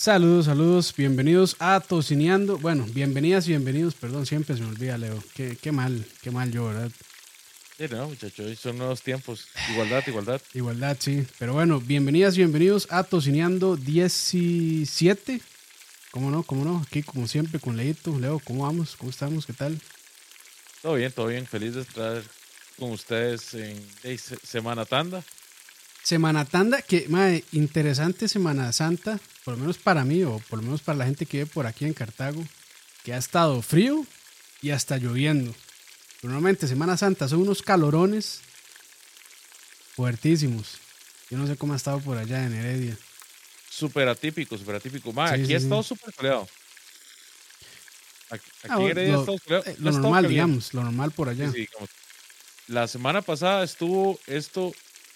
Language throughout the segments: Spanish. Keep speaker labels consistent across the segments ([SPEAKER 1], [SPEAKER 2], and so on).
[SPEAKER 1] Saludos, saludos, bienvenidos a Tocineando. Bueno, bienvenidas y bienvenidos, perdón, siempre se me olvida, Leo. Qué, qué mal, qué mal yo, ¿verdad?
[SPEAKER 2] Sí, no, muchachos, son nuevos tiempos. Igualdad, igualdad.
[SPEAKER 1] Igualdad, sí. Pero bueno, bienvenidas y bienvenidos a Tocineando 17. ¿Cómo no? ¿Cómo no? Aquí, como siempre, con Leito. Leo, ¿cómo vamos? ¿Cómo estamos? ¿Qué tal?
[SPEAKER 2] Todo bien, todo bien. Feliz de estar con ustedes en en Semana Tanda.
[SPEAKER 1] Semana Tanda, que, madre, interesante Semana Santa, por lo menos para mí, o por lo menos para la gente que vive por aquí en Cartago, que ha estado frío y hasta lloviendo. Normalmente Semana Santa son unos calorones fuertísimos. Yo no sé cómo ha estado por allá en Heredia.
[SPEAKER 2] Súper atípico, súper atípico. Ma,
[SPEAKER 1] Sí,
[SPEAKER 2] aquí
[SPEAKER 1] sí,
[SPEAKER 2] ha estado súper soleado. Aquí, aquí
[SPEAKER 1] Ah,
[SPEAKER 2] en
[SPEAKER 1] bueno,
[SPEAKER 2] Heredia ha
[SPEAKER 1] lo,
[SPEAKER 2] estado soleado.
[SPEAKER 1] eh, lo normal, digamos, lo normal por allá.
[SPEAKER 2] Digamos. La semana pasada estuvo esto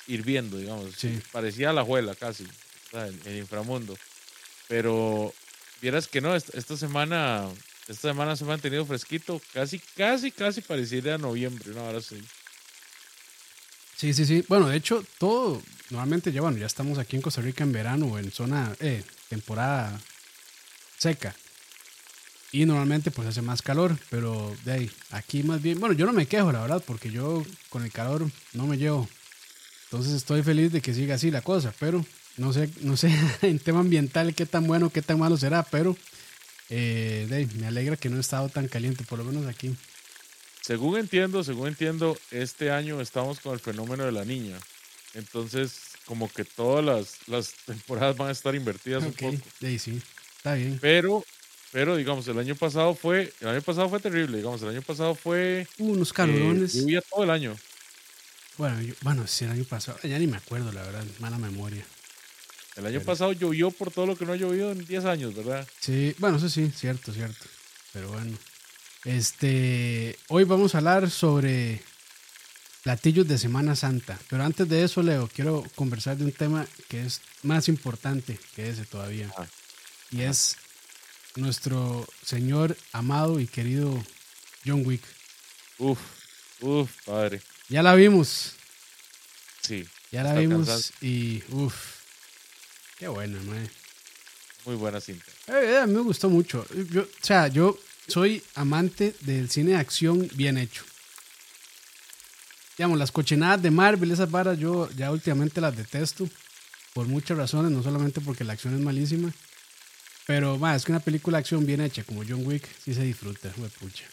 [SPEAKER 2] hirviendo, digamos.
[SPEAKER 1] Sí.
[SPEAKER 2] Parecía la juela casi, el, el inframundo. Pero vieras que no, esta, esta semana, esta semana se ha mantenido fresquito, casi, casi, casi pareciera noviembre, ¿no? Ahora sí.
[SPEAKER 1] Sí, sí, sí. Bueno, de hecho, todo, normalmente ya, bueno, ya estamos aquí en Costa Rica en verano o en zona, eh, temporada seca. Y normalmente pues hace más calor, pero de ahí, aquí más bien, bueno, yo no me quejo, la verdad, porque yo con el calor no me llevo. Entonces estoy feliz de que siga así la cosa, pero no sé, no sé en tema ambiental qué tan bueno, qué tan malo será, pero eh, ahí, me alegra que no he estado tan caliente, por lo menos aquí.
[SPEAKER 2] Según entiendo, según entiendo, este año estamos con el fenómeno de la niña. Entonces, como que todas las, las temporadas van a estar invertidas
[SPEAKER 1] Ok,
[SPEAKER 2] un poco.
[SPEAKER 1] ahí sí, está bien.
[SPEAKER 2] Pero, pero digamos, el año pasado fue, el año pasado fue terrible, digamos, el año pasado fue
[SPEAKER 1] unos
[SPEAKER 2] eh,
[SPEAKER 1] calorones.
[SPEAKER 2] lluvia todo el año.
[SPEAKER 1] Bueno, yo- bueno, sí, el año pasado, ya ni me acuerdo, la verdad, mala memoria.
[SPEAKER 2] El año
[SPEAKER 1] Pero-
[SPEAKER 2] pasado llovió por todo lo que no ha llovido en 10 años, ¿verdad?
[SPEAKER 1] Sí, bueno, eso sí, cierto, cierto. Pero bueno, este, hoy vamos a hablar sobre platillos de Semana Santa. Pero antes de eso, Leo, quiero conversar de un tema que es más importante que ese todavía.
[SPEAKER 2] Ajá.
[SPEAKER 1] Y es nuestro señor amado y querido John Wick.
[SPEAKER 2] Uf, uf, padre.
[SPEAKER 1] Ya la vimos,
[SPEAKER 2] Sí,
[SPEAKER 1] ya la vimos y uff, qué buena, mae.
[SPEAKER 2] muy buena cinta.
[SPEAKER 1] Eh, a mí me gustó mucho. Yo, o sea, yo soy amante del cine de acción bien hecho. Digamos, las cochinadas de Marvel, esas varas, yo ya últimamente las detesto. Por muchas razones, no solamente porque la acción es malísima. Pero, ma, es que una película de acción bien hecha, como John Wick, sí se disfruta, pucha.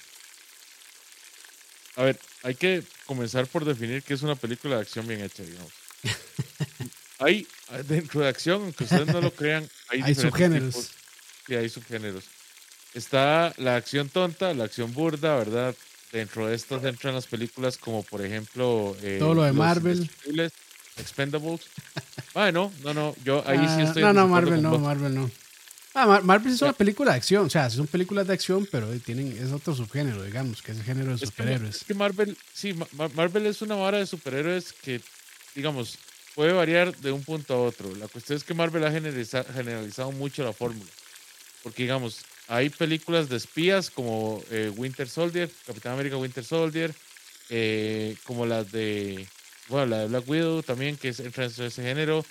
[SPEAKER 2] A ver, hay que comenzar por definir qué es una película de acción bien hecha, digamos. hay, dentro de acción, aunque ustedes no lo crean, hay,
[SPEAKER 1] subgéneros.
[SPEAKER 2] tipos. Sí, hay subgéneros. Está la acción tonta, la acción burda, ¿verdad? Dentro de estas entran las películas como, por ejemplo... eh,
[SPEAKER 1] Todo lo de Marvel.
[SPEAKER 2] Expendables. Bueno, no, no, yo ahí sí
[SPEAKER 1] Ah,
[SPEAKER 2] estoy...
[SPEAKER 1] no, no,
[SPEAKER 2] desacuerdo
[SPEAKER 1] Marvel no. Marvel no. Ah, Mar- Marvel es una película de acción, o sea, son películas de acción, pero tienen, es otro subgénero, digamos, que es el género de
[SPEAKER 2] Es que,
[SPEAKER 1] superhéroes.
[SPEAKER 2] es que Marvel, sí, Ma- Ma- Marvel es una vara de superhéroes que, digamos, puede variar de un punto a otro. La cuestión es que Marvel ha generaliza- generalizado mucho la fórmula. Porque, digamos, hay películas de espías como eh, Winter Soldier, Capitán América Winter Soldier, eh, como las de, bueno, la de Black Widow también, que es, entra en ese género.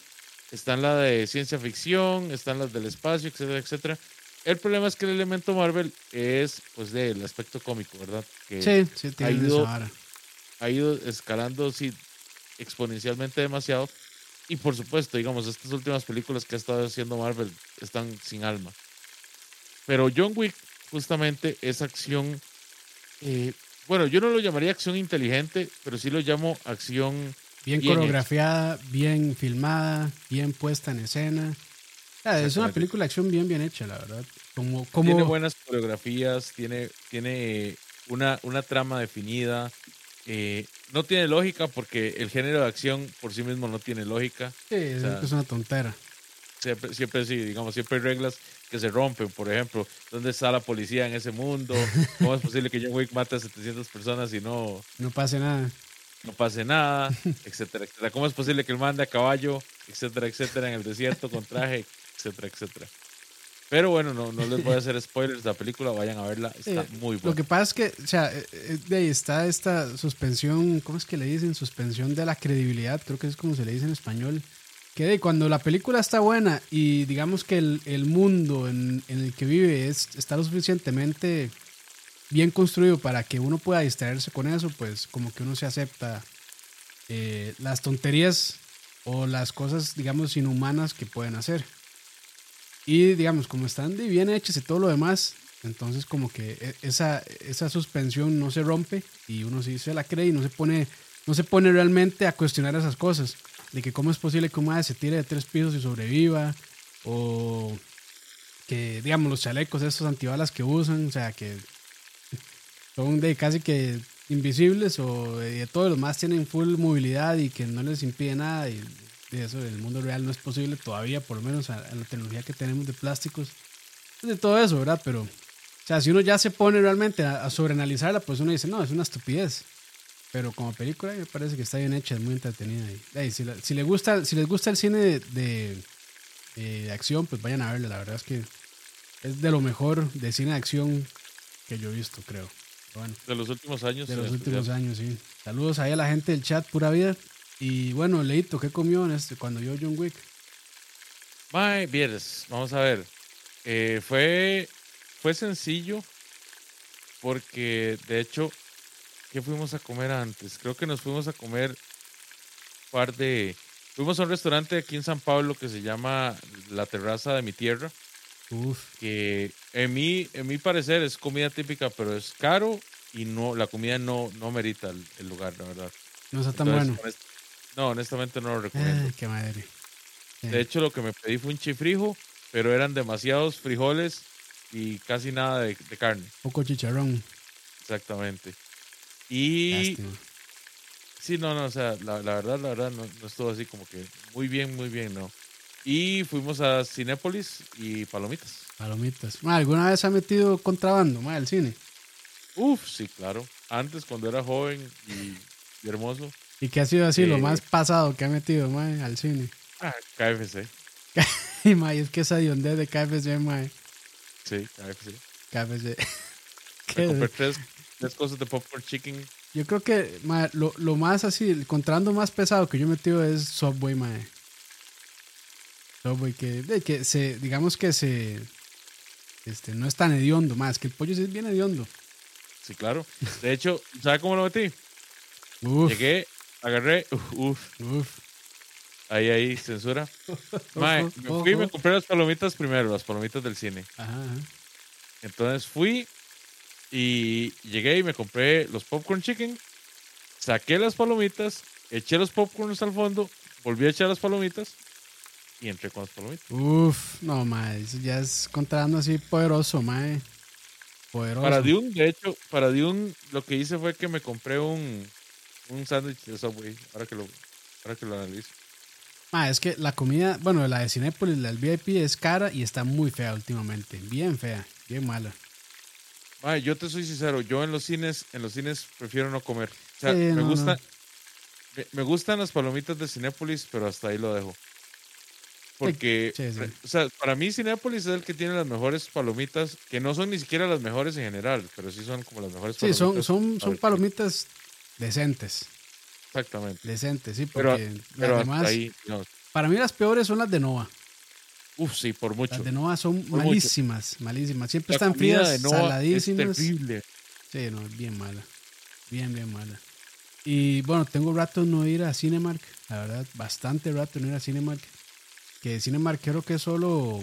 [SPEAKER 2] Están la de ciencia ficción, están las del espacio, etcétera, etcétera. El problema es que el elemento Marvel es, pues, del aspecto cómico, ¿verdad? Que
[SPEAKER 1] Sí, sí, tienen
[SPEAKER 2] ido-
[SPEAKER 1] esa vara.
[SPEAKER 2] ha ido escalando sí, exponencialmente demasiado. Y por supuesto, digamos, estas últimas películas que ha estado haciendo Marvel están sin alma. Pero John Wick justamente es acción, eh, bueno, yo no lo llamaría acción inteligente, pero sí lo llamo acción,
[SPEAKER 1] Bien,
[SPEAKER 2] Bien
[SPEAKER 1] coreografiada, bien filmada, bien puesta en escena. Es una película de acción bien bien hecha, la verdad. Como,
[SPEAKER 2] tiene buenas coreografías, tiene, tiene una, una trama definida. eh, no tiene lógica porque el género de acción por sí mismo no tiene lógica.
[SPEAKER 1] sí,
[SPEAKER 2] sea,
[SPEAKER 1] es una tontera.
[SPEAKER 2] Siempre, siempre sí, digamos, siempre hay reglas que se rompen. Por ejemplo, ¿dónde está la policía en ese mundo? ¿Cómo es posible que John Wick mate a 700 personas y no,
[SPEAKER 1] No pase nada.
[SPEAKER 2] No pase nada? Etcétera, etcétera. ¿Cómo es posible que él mande a caballo? Etcétera, etcétera, en el desierto con traje, etcétera, etcétera. Pero bueno, no, no les voy a hacer spoilers de la película, vayan a verla, está
[SPEAKER 1] Eh,
[SPEAKER 2] muy
[SPEAKER 1] Lo
[SPEAKER 2] buena.
[SPEAKER 1] que pasa es que, o sea, eh, eh, de ahí está esta suspensión, ¿cómo es que le dicen? Suspensión de la credibilidad, creo que es como se le dice en español, que de, cuando la película está buena y digamos que el, el mundo en, en el que vive es, está lo suficientemente bien construido para que uno pueda distraerse con eso, pues como que uno se acepta eh, las tonterías o las cosas, digamos, inhumanas que pueden hacer. Y digamos, como están de bien hechas y todo lo demás, entonces como que e- esa, esa suspensión no se rompe y uno sí se la cree y no se pone, no se pone realmente a cuestionar esas cosas. De que cómo es posible que un madre se tire de tres pisos y sobreviva. O que, digamos, los chalecos, estos antibalas que usan, o sea, que son de casi que invisibles o de todo los más tienen full movilidad y que no les impide nada y eso en el mundo real no es posible todavía, por lo menos a, la tecnología que tenemos de plásticos, de todo eso, ¿verdad? Pero, o sea, si uno ya se pone realmente a, sobreanalizarla, pues uno dice, no, es una estupidez. Pero como película me parece que está bien hecha, es muy entretenida. Y, si, le gusta, si les gusta el cine de acción, pues vayan a verla. La verdad es que es de lo mejor de cine de acción que yo he visto, creo. Bueno,
[SPEAKER 2] De los últimos años.
[SPEAKER 1] de
[SPEAKER 2] en
[SPEAKER 1] los
[SPEAKER 2] especial.
[SPEAKER 1] últimos años, sí. Saludos ahí a la gente del chat, pura vida. Y bueno, Leito, ¿qué comió en este, cuando vio John Wick?
[SPEAKER 2] Mae, vieres, vamos a ver. Eh, fue, fue sencillo porque, de hecho, ¿qué fuimos a comer antes? Creo que nos fuimos a comer un par de... Fuimos a un restaurante aquí en San Pablo que se llama La Terraza de mi Tierra,
[SPEAKER 1] Uf,
[SPEAKER 2] que en mi, en mi parecer es comida típica, pero es caro y no la comida no, no merita el, el lugar, la verdad.
[SPEAKER 1] no está tan
[SPEAKER 2] Entonces,
[SPEAKER 1] bueno.
[SPEAKER 2] no, honestamente no lo recomiendo.
[SPEAKER 1] Ay, qué madre. Sí.
[SPEAKER 2] De hecho, lo que me pedí fue un chifrijo, pero eran demasiados frijoles y casi nada de, de carne.
[SPEAKER 1] poco chicharrón.
[SPEAKER 2] Exactamente. Y
[SPEAKER 1] Lástima.
[SPEAKER 2] sí, no, no, o sea, la, la verdad, la verdad, no, no estuvo así como que muy bien, muy bien, no. Y fuimos a Cinépolis y Palomitas.
[SPEAKER 1] Palomitas. Ma, ¿Alguna vez ha metido contrabando, ma, el cine?
[SPEAKER 2] Uf, sí, claro. Antes, cuando era joven y, y hermoso,
[SPEAKER 1] ¿Y qué ha sido así lo
[SPEAKER 2] Eh.
[SPEAKER 1] más pasado que ha metido, ma, al cine?
[SPEAKER 2] ah, KFC.
[SPEAKER 1] Y ma, es que esa hondez de KFC, ma,
[SPEAKER 2] Sí, KFC.
[SPEAKER 1] KFC.
[SPEAKER 2] Me
[SPEAKER 1] ¿Qué?
[SPEAKER 2] compré tres, tres cosas de popcorn chicken.
[SPEAKER 1] Yo creo que ma, lo, lo más así, el contrabando más pesado que yo he metido es Subway, ma. Subway, que, que se, digamos que se, este, no es tan hediondo, más que el pollo sí es bien hediondo.
[SPEAKER 2] Sí, claro. De hecho, ¿sabe cómo lo metí?
[SPEAKER 1] Uf,
[SPEAKER 2] Llegué, agarré, uf, uf,
[SPEAKER 1] uf.
[SPEAKER 2] ahí, ahí, censura. Mae, me fui y me compré las palomitas primero, las palomitas del cine.
[SPEAKER 1] Ajá, ajá.
[SPEAKER 2] Entonces fui y llegué y me compré los popcorn chicken, saqué las palomitas, eché los popcorns al fondo, volví a echar las palomitas y entré con las palomitas.
[SPEAKER 1] Uf, no, ma, eso ya es contrabando así poderoso, ma. Poderoso.
[SPEAKER 2] Para Dune, de hecho, para Dune lo que hice fue que me compré un, un sándwich de Subway, ahora que lo, ahora que lo analizo.
[SPEAKER 1] Ma, es que la comida, bueno, la de Cinépolis, la del VIP es cara y está muy fea últimamente. Bien fea, bien mala.
[SPEAKER 2] Mae, yo te soy sincero, yo en los cines, en los cines prefiero no comer. O sea,
[SPEAKER 1] Sí,
[SPEAKER 2] me
[SPEAKER 1] no,
[SPEAKER 2] gusta,
[SPEAKER 1] no.
[SPEAKER 2] Me, me gustan las palomitas de Cinépolis, pero hasta ahí lo dejo. Porque,
[SPEAKER 1] Sí, sí.
[SPEAKER 2] o sea, para mí Cinépolis es el que tiene las mejores palomitas, que no son ni siquiera las mejores en general, pero sí son como las mejores
[SPEAKER 1] Sí,
[SPEAKER 2] palomitas.
[SPEAKER 1] son, son, son
[SPEAKER 2] ver,
[SPEAKER 1] palomitas decentes.
[SPEAKER 2] Exactamente.
[SPEAKER 1] Decentes, sí,
[SPEAKER 2] Pero,
[SPEAKER 1] porque
[SPEAKER 2] pero
[SPEAKER 1] las
[SPEAKER 2] hasta
[SPEAKER 1] demás,
[SPEAKER 2] ahí, no.
[SPEAKER 1] para mí las peores son las de Nova.
[SPEAKER 2] Uf, sí, por mucho.
[SPEAKER 1] Las de Nova son
[SPEAKER 2] Por mucho.
[SPEAKER 1] malísimas, malísimas. Siempre
[SPEAKER 2] La
[SPEAKER 1] están frías,
[SPEAKER 2] de Nova Es
[SPEAKER 1] saladísimas.
[SPEAKER 2] terrible.
[SPEAKER 1] Sí, no, es bien mala. Bien, bien mala. Y bueno, tengo rato no ir a Cinemark. La verdad, bastante rato no ir a Cinemark. Que Cinemark creo que es solo.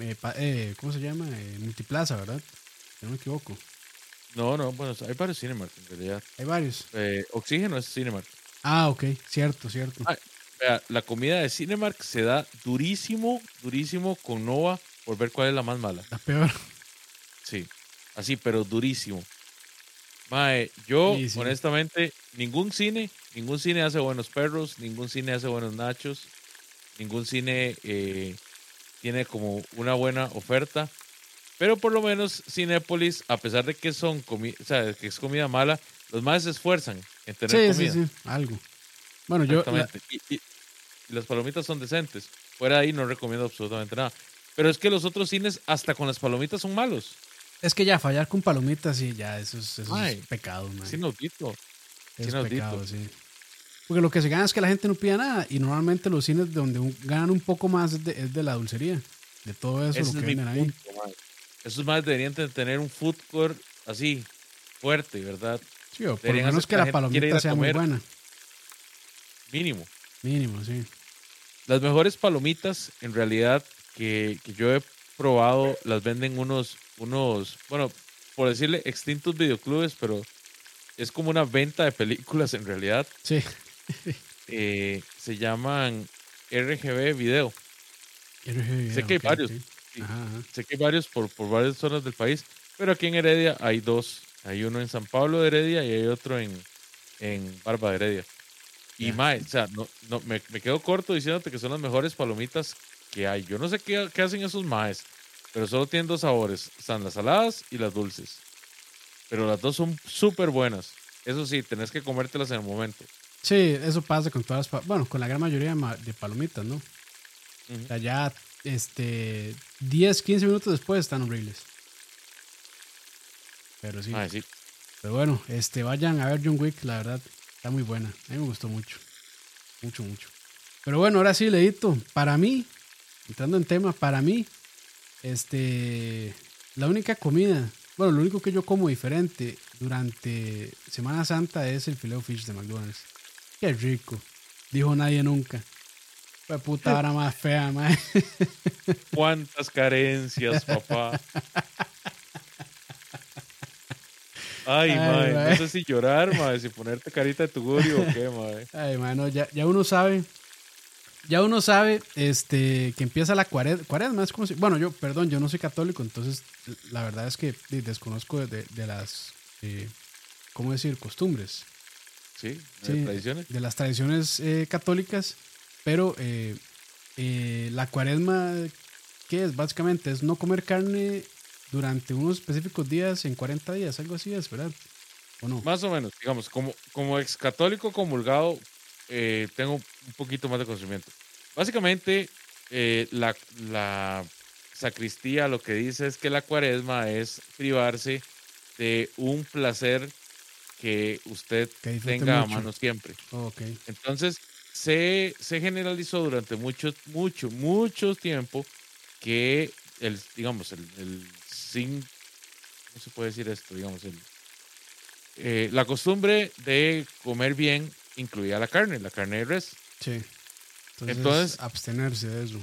[SPEAKER 1] eh, eh, ¿Cómo se llama? Eh, Multiplaza, ¿verdad? Si no me equivoco.
[SPEAKER 2] No, no, bueno, hay varios Cinemark en realidad.
[SPEAKER 1] Hay varios.
[SPEAKER 2] Eh, Oxígeno es Cinemark.
[SPEAKER 1] Ah, ok. Cierto, cierto.
[SPEAKER 2] Ah, Vea, la comida de Cinemark se da durísimo, durísimo con Nova por ver cuál es la más mala.
[SPEAKER 1] La peor.
[SPEAKER 2] Sí, así, pero durísimo. Mae, yo
[SPEAKER 1] Sí, sí.
[SPEAKER 2] honestamente, ningún cine, ningún cine hace buenos perros, ningún cine hace buenos nachos, ningún cine eh, tiene como una buena oferta. Pero por lo menos Cinépolis, a pesar de que son comi o sea, que es comida mala, los más se esfuerzan en tener
[SPEAKER 1] Sí, sí,
[SPEAKER 2] comida.
[SPEAKER 1] sí. Algo. Bueno, yo. la-
[SPEAKER 2] Exactamente. Y, y- y las palomitas son decentes. Fuera de ahí no recomiendo absolutamente nada. Pero es que los otros cines, hasta con las palomitas, son malos.
[SPEAKER 1] es que ya fallar con palomitas, sí, ya, eso es, eso
[SPEAKER 2] Ay,
[SPEAKER 1] es pecado, man.
[SPEAKER 2] Inaudito.
[SPEAKER 1] es pecado, sí. Porque lo que se gana es que la gente no pida nada. Y normalmente los cines donde un- ganan un poco más es de, es de la dulcería. De todo eso
[SPEAKER 2] Ese
[SPEAKER 1] lo
[SPEAKER 2] es
[SPEAKER 1] que
[SPEAKER 2] mi
[SPEAKER 1] venden ahí.
[SPEAKER 2] Esos más deberían de tener un food court así, fuerte, ¿verdad?
[SPEAKER 1] Sí, o por lo menos que
[SPEAKER 2] la
[SPEAKER 1] la palomita sea muy buena.
[SPEAKER 2] Mínimo.
[SPEAKER 1] Mínimo, sí.
[SPEAKER 2] Las mejores palomitas, en realidad, que, que yo he probado, las venden unos, unos, bueno, por decirle, extintos videoclubes, pero es como una venta de películas en realidad.
[SPEAKER 1] Sí.
[SPEAKER 2] Eh, se llaman RGB Video. Sé que hay varios.
[SPEAKER 1] ok.
[SPEAKER 2] Sí.
[SPEAKER 1] Ajá, ajá.
[SPEAKER 2] Sé que hay varios por, por varias zonas del país, pero aquí en Heredia hay dos. Hay uno en San Pablo de Heredia y hay otro en, en Barba de Heredia. Y mae, o sea, no, no, me, me quedo corto diciéndote que son las mejores palomitas que hay. Yo no sé qué, qué hacen esos maes, pero solo tienen dos sabores. Están las saladas y las dulces. Pero las dos son súper buenas. Eso sí, tenés que comértelas en el momento.
[SPEAKER 1] Sí, eso pasa con todas las, bueno, con la gran mayoría de, palomitas, ¿no?
[SPEAKER 2] Ujú.
[SPEAKER 1] O sea, ya, este, 10, 15 minutos después están horribles. Pero sí.
[SPEAKER 2] Mae, sí.
[SPEAKER 1] Pero bueno, este, vayan a ver John Wick, la verdad, está muy buena. A mí me gustó mucho. Mucho, mucho. Pero bueno, ahora sí, Leito, para mí, entrando en tema, para mí, este, la única comida, bueno, lo único que yo como diferente durante Semana Santa es el fileo fish de McDonald's. Qué rico. Dijo nadie nunca. Fue puta hora más fea, mae.
[SPEAKER 2] ¿Cuántas carencias, papá? Ay,
[SPEAKER 1] Ay,
[SPEAKER 2] no sé si llorar, mae, si ponerte carita de tugurio o qué, mae.
[SPEAKER 1] Ay, mano, ya, ya uno sabe. Ya uno sabe este, que empieza la cuaresma. Cuaresma es como si. Bueno, yo, perdón, yo no soy católico, entonces la verdad es que de- desconozco de, de las. eh, ¿Cómo decir? Costumbres.
[SPEAKER 2] Sí, de
[SPEAKER 1] Sí,
[SPEAKER 2] tradiciones.
[SPEAKER 1] De las tradiciones eh, católicas. Pero eh, eh, la cuaresma, ¿qué es? Básicamente es no comer carne durante unos específicos días en 40 días, algo así es, ¿verdad? ¿O no?
[SPEAKER 2] Más o menos, digamos, como, como ex católico comulgado, eh, tengo un poquito más de conocimiento. Básicamente, eh, la, la sacristía lo que dice es que la cuaresma es privarse de un placer que usted
[SPEAKER 1] Que
[SPEAKER 2] tenga a
[SPEAKER 1] mucho.
[SPEAKER 2] mano siempre.
[SPEAKER 1] Oh, ok.
[SPEAKER 2] Entonces, se, se generalizó durante mucho, mucho, mucho tiempo que el, digamos, el, el sin, ¿cómo se puede decir esto? Digamos, el, eh, la costumbre de comer bien incluía la carne, la carne de res.
[SPEAKER 1] Sí. Entonces,
[SPEAKER 2] Entonces-
[SPEAKER 1] abstenerse de eso.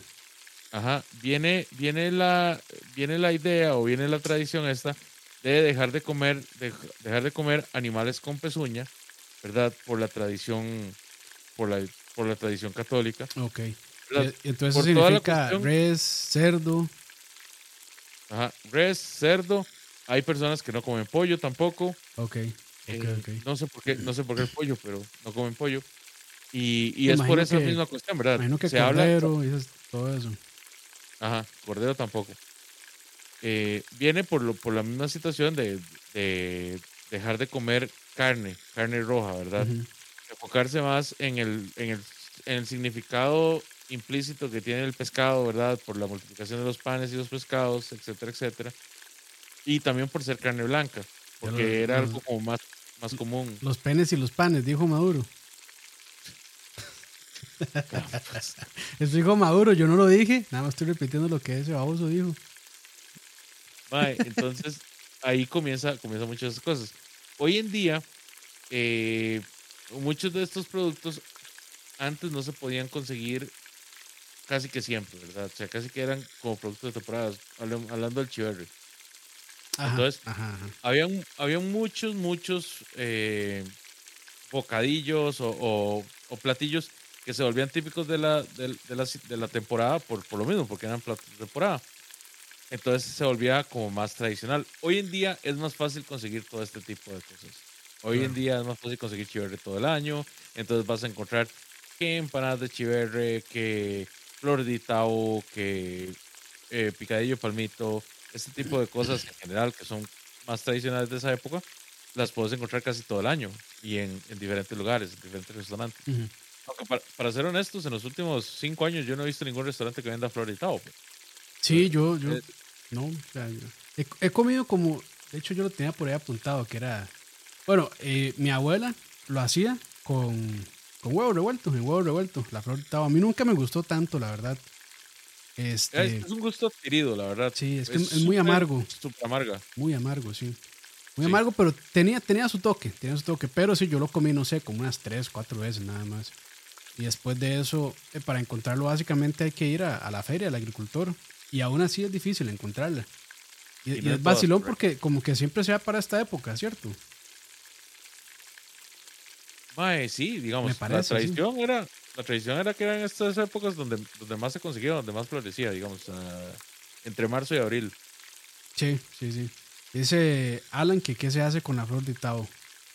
[SPEAKER 2] Ajá, viene, viene, la, viene la idea o viene la tradición esta de dejar de comer, de, dejar de comer animales con pezuña, ¿verdad? Por la tradición, por la, por la tradición católica.
[SPEAKER 1] Ok. Entonces
[SPEAKER 2] Por
[SPEAKER 1] significa
[SPEAKER 2] cuestión-
[SPEAKER 1] res, cerdo.
[SPEAKER 2] Ajá, res, cerdo. Hay personas que no comen pollo tampoco.
[SPEAKER 1] Ok. Ok,
[SPEAKER 2] eh,
[SPEAKER 1] ok.
[SPEAKER 2] No sé por qué, no sé por qué el pollo, pero no comen pollo. Y, y es por esa
[SPEAKER 1] que-
[SPEAKER 2] misma cuestión, ¿verdad?
[SPEAKER 1] Imagino que
[SPEAKER 2] Se habla,
[SPEAKER 1] cordero y todo eso.
[SPEAKER 2] ajá, cordero tampoco. Eh, viene por, lo, por la misma situación de, de dejar de comer carne, carne roja, ¿verdad? Enfocarse más en el, en el, en el significado implícito que tiene el pescado, ¿verdad? Por la multiplicación de los panes y los pescados, etcétera, etcétera. Y también por ser carne blanca, porque
[SPEAKER 1] los-
[SPEAKER 2] era algo como más, más común.
[SPEAKER 1] Los penes y los panes, dijo Maduro. Eso dijo Maduro, yo no lo dije. Nada más estoy repitiendo lo que ese baboso dijo.
[SPEAKER 2] Mae, entonces ahí comienza, comienza muchas cosas. Hoy en día, eh, muchos de estos productos antes no se podían conseguir casi que siempre, ¿verdad? O sea, casi que eran como productos de temporada, hablando del chiverre.
[SPEAKER 1] Ajá,
[SPEAKER 2] Entonces,
[SPEAKER 1] ajá, ajá.
[SPEAKER 2] Habían, habían muchos, muchos eh, bocadillos o, o- o platillos que se volvían típicos de la, de, de la, de la temporada por, por lo mismo, porque eran platos de temporada. Entonces se volvía como más tradicional. Hoy en día es más fácil conseguir todo este tipo de cosas. Hoy en
[SPEAKER 1] Claro.
[SPEAKER 2] día es más fácil conseguir chiverre todo el año. Entonces vas a encontrar que empanadas de chiverre, que flor de tao, que eh, picadillo palmito, este tipo de cosas en general que son más tradicionales de esa época, las puedes encontrar casi todo el año y en, en diferentes lugares, en diferentes restaurantes.
[SPEAKER 1] Ujú.
[SPEAKER 2] Aunque para, para ser honestos, en los últimos cinco años yo no he visto ningún restaurante que venda flor de tao. pues.
[SPEAKER 1] Sí, yo, yo,
[SPEAKER 2] Eh,
[SPEAKER 1] no, o sea, yo- he, he comido como, de hecho yo lo tenía por ahí apuntado, que era, bueno, eh, mi abuela lo hacía con con huevo revuelto, en huevo revuelto, la flor de. A mí nunca me gustó tanto, la verdad. Este,
[SPEAKER 2] Es, un gusto adquirido, la verdad.
[SPEAKER 1] sí, es que es, muy amargo,
[SPEAKER 2] amarga.
[SPEAKER 1] muy amargo, sí. Muy
[SPEAKER 2] Sí.
[SPEAKER 1] amargo, pero tenía, tenía su toque, tenía su toque. Pero sí, yo lo comí, no sé, como unas tres, cuatro veces nada más. Y después de eso, eh, para encontrarlo básicamente hay que ir a, a la feria, al agricultor. Y aún así es difícil encontrarla. Y,
[SPEAKER 2] Y
[SPEAKER 1] es vacilón porque como que siempre se va para esta época, ¿cierto?
[SPEAKER 2] Mae, sí, digamos,
[SPEAKER 1] parece,
[SPEAKER 2] la
[SPEAKER 1] sí.
[SPEAKER 2] tradición era, la tradición era que eran estas épocas donde, donde más se conseguía, donde más florecía, digamos, ah, entre marzo y abril.
[SPEAKER 1] Sí, sí, sí. Dice Alan que qué se hace con la flor de tao.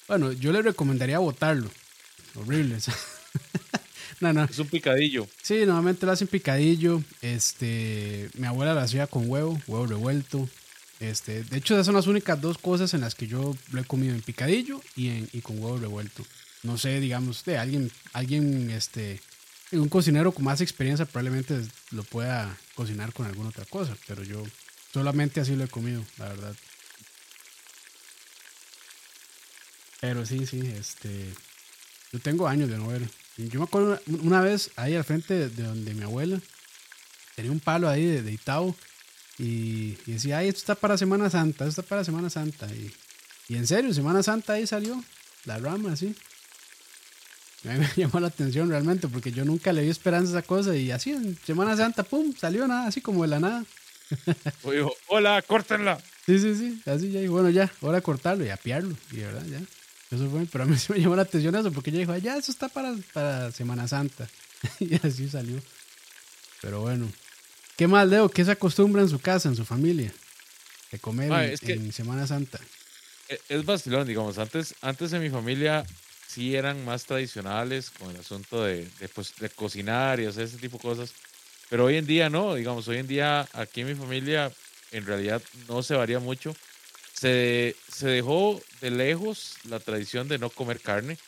[SPEAKER 1] Bueno, yo le recomendaría botarlo. Horrible. no, no.
[SPEAKER 2] Es un picadillo.
[SPEAKER 1] Sí, normalmente lo hacen picadillo. Este, mi abuela lo hacía con huevo, huevo revuelto. Este, de hecho, esas son las únicas dos cosas en las que yo lo he comido en picadillo y, en, y con huevo revuelto. No sé, digamos, de alguien, alguien, este, un cocinero con más experiencia probablemente lo pueda cocinar con alguna otra cosa, pero yo solamente así lo he comido, la verdad. Pero sí, sí, este, yo tengo años de no ver. Yo me acuerdo una, una vez ahí al frente de, de donde mi abuela tenía un palo ahí de, de y, y decía, ay, esto está para Semana Santa, esto está para Semana Santa. Y, y en serio, Semana Santa ahí salió la rama, así. A mí me llamó la atención realmente porque yo nunca le vi esperanza a esa cosa y así en Semana Santa, pum, salió nada, así como de la nada.
[SPEAKER 2] O dijo, hola, córtenla.
[SPEAKER 1] Sí, sí, sí, así ya, y bueno, ya, ahora cortarlo y apiarlo, y verdad, ya. Eso fue, pero a mí sí me llamó la atención eso, porque ella dijo, "Ah, ya, eso está para, para Semana Santa. y así salió. Pero bueno. ¿Qué más, Leo? ¿Qué se acostumbra en su casa, en su familia? De comer
[SPEAKER 2] Ma,
[SPEAKER 1] en,
[SPEAKER 2] es que-
[SPEAKER 1] en Semana Santa.
[SPEAKER 2] E- Es vacilón, digamos. Antes, antes en mi familia sí eran más tradicionales con el asunto de, de, pues, de cocinar y hacer ese tipo de cosas. Pero hoy en día no, digamos, hoy en día aquí en mi familia en realidad no se varía mucho. Se, se dejó de lejos la tradición de no comer carne,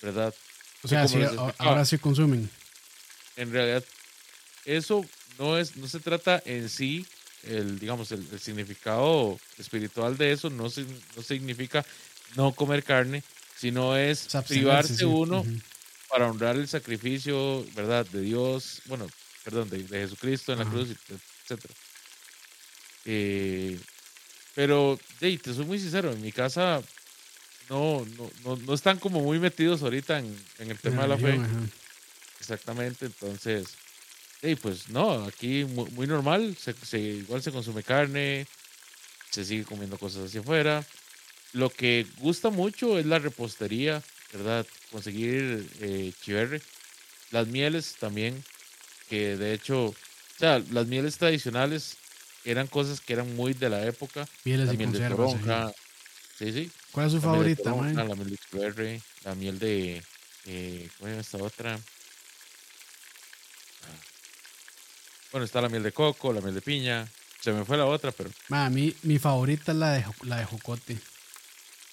[SPEAKER 2] ¿verdad?
[SPEAKER 1] O sea, sí, ahora sí consumen.
[SPEAKER 2] En realidad eso no es, no se trata en sí, el, digamos, el, el significado espiritual de eso no, no significa no comer carne, sino es privarse
[SPEAKER 1] sí.
[SPEAKER 2] uno para honrar el sacrificio, ¿verdad? De Dios, bueno, perdón, de, de Jesucristo en la cruz, etc. Eh, pero, hey, te soy muy sincero, en mi casa no, no, no, no están como muy metidos ahorita en, en el tema de la fe.
[SPEAKER 1] ajá.
[SPEAKER 2] Exactamente, entonces, hey, pues no, aquí muy, muy normal, se, se- igual se consume carne, se sigue comiendo cosas hacia afuera. Lo que gusta mucho es la repostería, ¿verdad? Conseguir eh, chiverre. Las mieles también, que de hecho, o sea, las mieles tradicionales eran cosas que eran muy de la época.
[SPEAKER 1] Mieles
[SPEAKER 2] La
[SPEAKER 1] y
[SPEAKER 2] miel de toronja, sí, sí.
[SPEAKER 1] ¿Cuál es su
[SPEAKER 2] La miel
[SPEAKER 1] favorita,
[SPEAKER 2] toronja,
[SPEAKER 1] man?
[SPEAKER 2] La miel de chiverre, la miel de, eh, ¿cómo se llama esta otra? Ah. Bueno, está la miel de coco, la miel de piña. Se me fue la otra, pero
[SPEAKER 1] Ma, a mí, mi favorita es la de, la de jocote.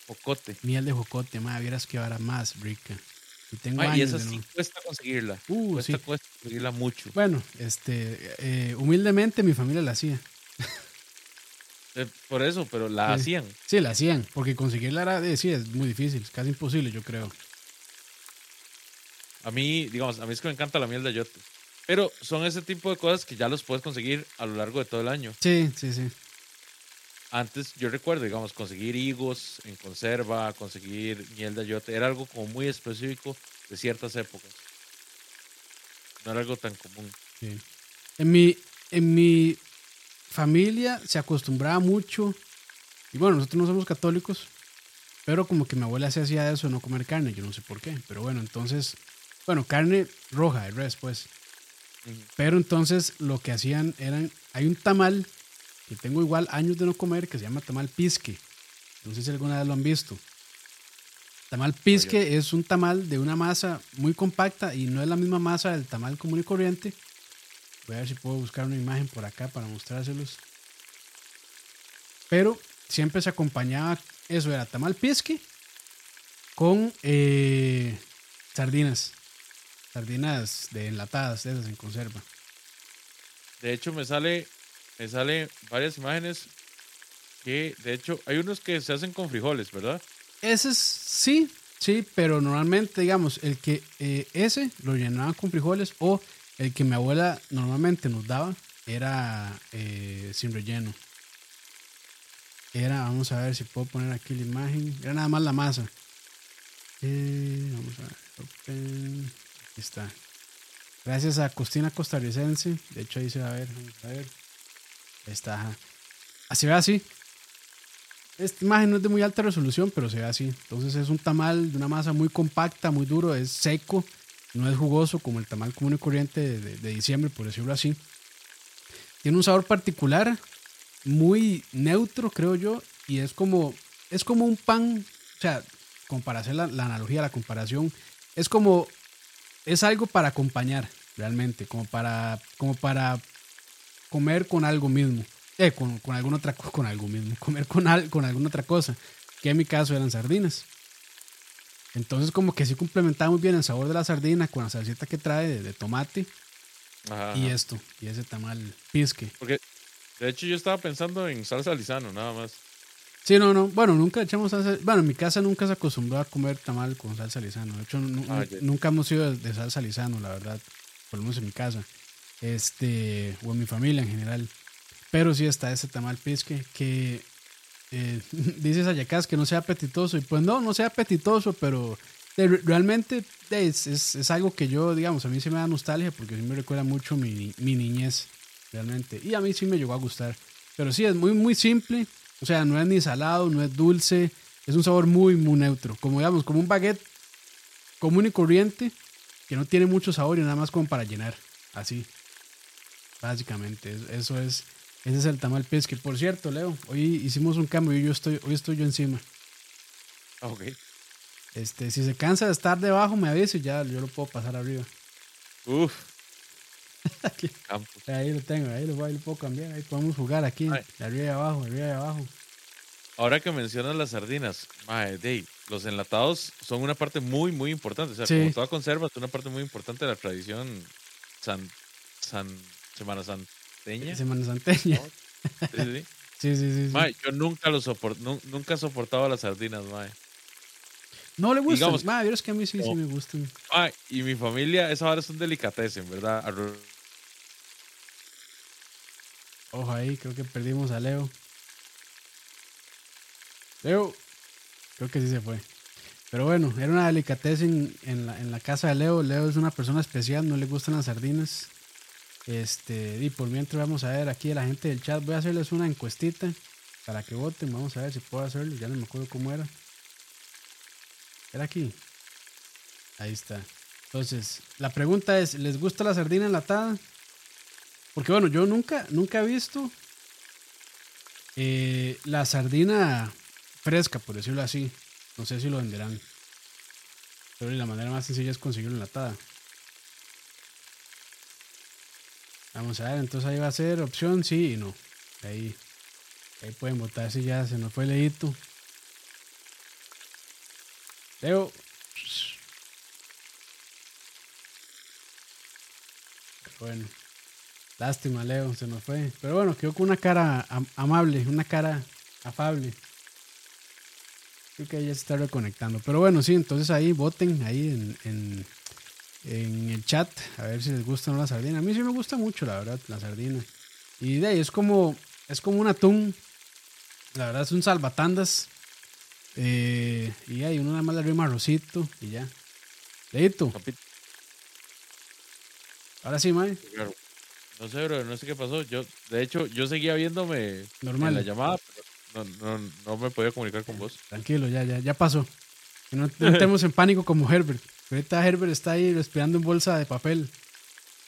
[SPEAKER 2] cocote.
[SPEAKER 1] Miel de jocote, ma, vieras que ahora más rica. Y tengo
[SPEAKER 2] Ah, y
[SPEAKER 1] años
[SPEAKER 2] esa
[SPEAKER 1] de
[SPEAKER 2] sí
[SPEAKER 1] no-
[SPEAKER 2] cuesta conseguirla.
[SPEAKER 1] Uh,
[SPEAKER 2] cuesta,
[SPEAKER 1] sí.
[SPEAKER 2] cuesta conseguirla mucho.
[SPEAKER 1] Bueno, este, eh, humildemente mi familia la hacía.
[SPEAKER 2] Eh, por eso, pero la
[SPEAKER 1] Sí.
[SPEAKER 2] hacían.
[SPEAKER 1] Sí, la hacían, porque conseguirla era, eh, sí, es muy difícil, es casi imposible, yo creo.
[SPEAKER 2] A mí, digamos, a mí es que me encanta la miel de ayote. Pero son ese tipo de cosas que ya los puedes conseguir a lo largo de todo el año.
[SPEAKER 1] Sí, sí, sí.
[SPEAKER 2] Antes, yo recuerdo, digamos, conseguir higos en conserva, conseguir miel de ayote, era algo como muy específico de ciertas épocas. No era algo tan común.
[SPEAKER 1] sí. En mi, en mi familia se acostumbraba mucho, y bueno, nosotros no somos católicos, pero como que mi abuela se hacía eso, no comer carne, yo no sé por qué, pero bueno, entonces, bueno, carne roja, de res, pues. Pero entonces lo que hacían eran, hay un tamal que tengo igual años de no comer que se llama tamal pisque. No sé si alguna vez lo han visto. Tamal pisque es un tamal de una masa muy compacta y no es la misma masa del tamal común y corriente. Voy a ver si puedo buscar una imagen por acá para mostrárselos. Pero siempre se acompañaba, eso era tamal pisque con eh, sardinas. Sardinas de enlatadas, esas en conserva.
[SPEAKER 2] De hecho, me sale, me sale varias imágenes que, de hecho, hay unos que se hacen con frijoles, ¿verdad?
[SPEAKER 1] Ese es, sí, Sí, pero normalmente, digamos, el que eh, ese lo llenaban con frijoles o el que mi abuela normalmente nos daba era eh, sin relleno. Era, vamos a ver si puedo poner aquí la imagen. Era nada más la masa. Eh, vamos a ver. Open. Aquí está. Gracias a Costina Costarricense. De hecho, ahí se va a ver. Vamos a ver. Ahí está. ajá. Así ve así. Esta imagen no es de muy alta resolución, pero se ve así. Entonces es un tamal de una masa muy compacta, muy duro, es seco, no es jugoso como el tamal común y corriente de, diciembre, por decirlo así. Tiene un sabor particular, muy neutro, creo yo, y es como, es como un pan, o sea, como para hacer la, la analogía, la comparación, es como, es algo para acompañar, realmente, como para, como para comer con algo mismo. Eh, con, con alguna otra co- con algo mismo. Comer con, al- con alguna otra cosa. Que en mi caso eran sardinas. Entonces, como que sí complementaba muy bien el sabor de la sardina con la salsita que trae de, de tomate
[SPEAKER 2] Ajá,
[SPEAKER 1] y
[SPEAKER 2] ajá.
[SPEAKER 1] esto, y ese tamal pisque.
[SPEAKER 2] Porque, de hecho, yo estaba pensando en salsa lisano, nada más.
[SPEAKER 1] Sí, no, no. Bueno, nunca echamos salsa. Bueno, en mi casa nunca se acostumbró a comer tamal con salsa lisano. De hecho,
[SPEAKER 2] Ah, ya.
[SPEAKER 1] nunca hemos sido de, de salsa lisano, la verdad. Por lo menos en mi casa. Este, o en mi familia en general. Pero sí está ese tamal pisque que eh, dices Ayacás que no sea apetitoso. Y pues no, no sea apetitoso, pero realmente es, es- algo que yo, digamos, a mí sí me da nostalgia porque sí me recuerda mucho mi, mi niñez, realmente. Y a mí sí me llegó a gustar. Pero sí, es muy, muy simple. O sea, no es ni salado, no es dulce. Es un sabor muy, muy neutro. Como, digamos, como un baguette común y corriente que no tiene mucho sabor y nada más como para llenar. Así. Básicamente, es- eso es. Ese es el tamal. Que por cierto, Leo, hoy hicimos un cambio y yo estoy, hoy estoy yo encima.
[SPEAKER 2] Ah, ok.
[SPEAKER 1] Este, si se cansa de estar debajo, me avisa y ya yo lo puedo pasar arriba.
[SPEAKER 2] Uf.
[SPEAKER 1] Ahí lo tengo, ahí lo, voy- ahí lo puedo cambiar. Ahí podemos jugar aquí,
[SPEAKER 2] Ay.
[SPEAKER 1] de arriba y abajo, de arriba y abajo.
[SPEAKER 2] Ahora que mencionas las sardinas, mae, dey, los enlatados son una parte muy, muy importante. O sea,
[SPEAKER 1] Sí.
[SPEAKER 2] como toda conserva, es una parte muy importante de la tradición san, san, Semana Santeña.
[SPEAKER 1] Semana Santeña.
[SPEAKER 2] Sí, sí.
[SPEAKER 1] Sí, sí, sí. sí.
[SPEAKER 2] Mae, yo nunca lo soport, nu- nunca he soportado las sardinas, mae.
[SPEAKER 1] no le gustan.
[SPEAKER 2] digamos-
[SPEAKER 1] Ma, vieras que a mí sí, sí me gustan.
[SPEAKER 2] Mae, y mi familia, esa ahora es un delicatessen, ¿verdad?
[SPEAKER 1] Ojo ahí, creo que perdimos a Leo. Leo. Creo que sí se fue. Pero bueno, era una delicatessen en, la, en la casa de Leo. Leo es una persona especial, no le gustan las sardinas. Este, y por mientras vamos a ver aquí a la gente del chat. Voy a hacerles una encuestita para que voten. Vamos a ver si puedo hacerlo. Ya no me acuerdo cómo era. Era aquí. Ahí está. Entonces, la pregunta es, ¿les gusta la sardina enlatada? Porque bueno, yo nunca, nunca he visto eh, la sardina fresca, por decirlo así. No sé si lo venderán. Pero la manera más sencilla es conseguirlo enlatada. Vamos a ver, entonces ahí va a ser opción sí y no. Ahí, ahí pueden votar si ya se nos fue leíto. Leo. Bueno. Lástima, Leo, se nos fue. Pero bueno, quedó con una cara am- amable, una cara afable. Creo que ella se está reconectando. Pero bueno, sí, entonces ahí voten, ahí en, en el chat, a ver si les gusta o no la sardina. A mí sí me gusta mucho, la verdad, la sardina. Y de ahí es como, es como un atún. La verdad es un salvatandas. Eh, y ahí uno nada más le arrima arrocito y ya. Leito, ahora sí, Mae.
[SPEAKER 2] claro. No sé, bro, no sé qué pasó. Yo, de hecho, yo seguía viéndome
[SPEAKER 1] Normal.
[SPEAKER 2] en la llamada, pero no, no, no me podía comunicar con vos.
[SPEAKER 1] Tranquilo, ya, ya, ya pasó. Que no, no estemos en pánico como Herbert. Ahorita Herbert está ahí respirando en bolsa de papel.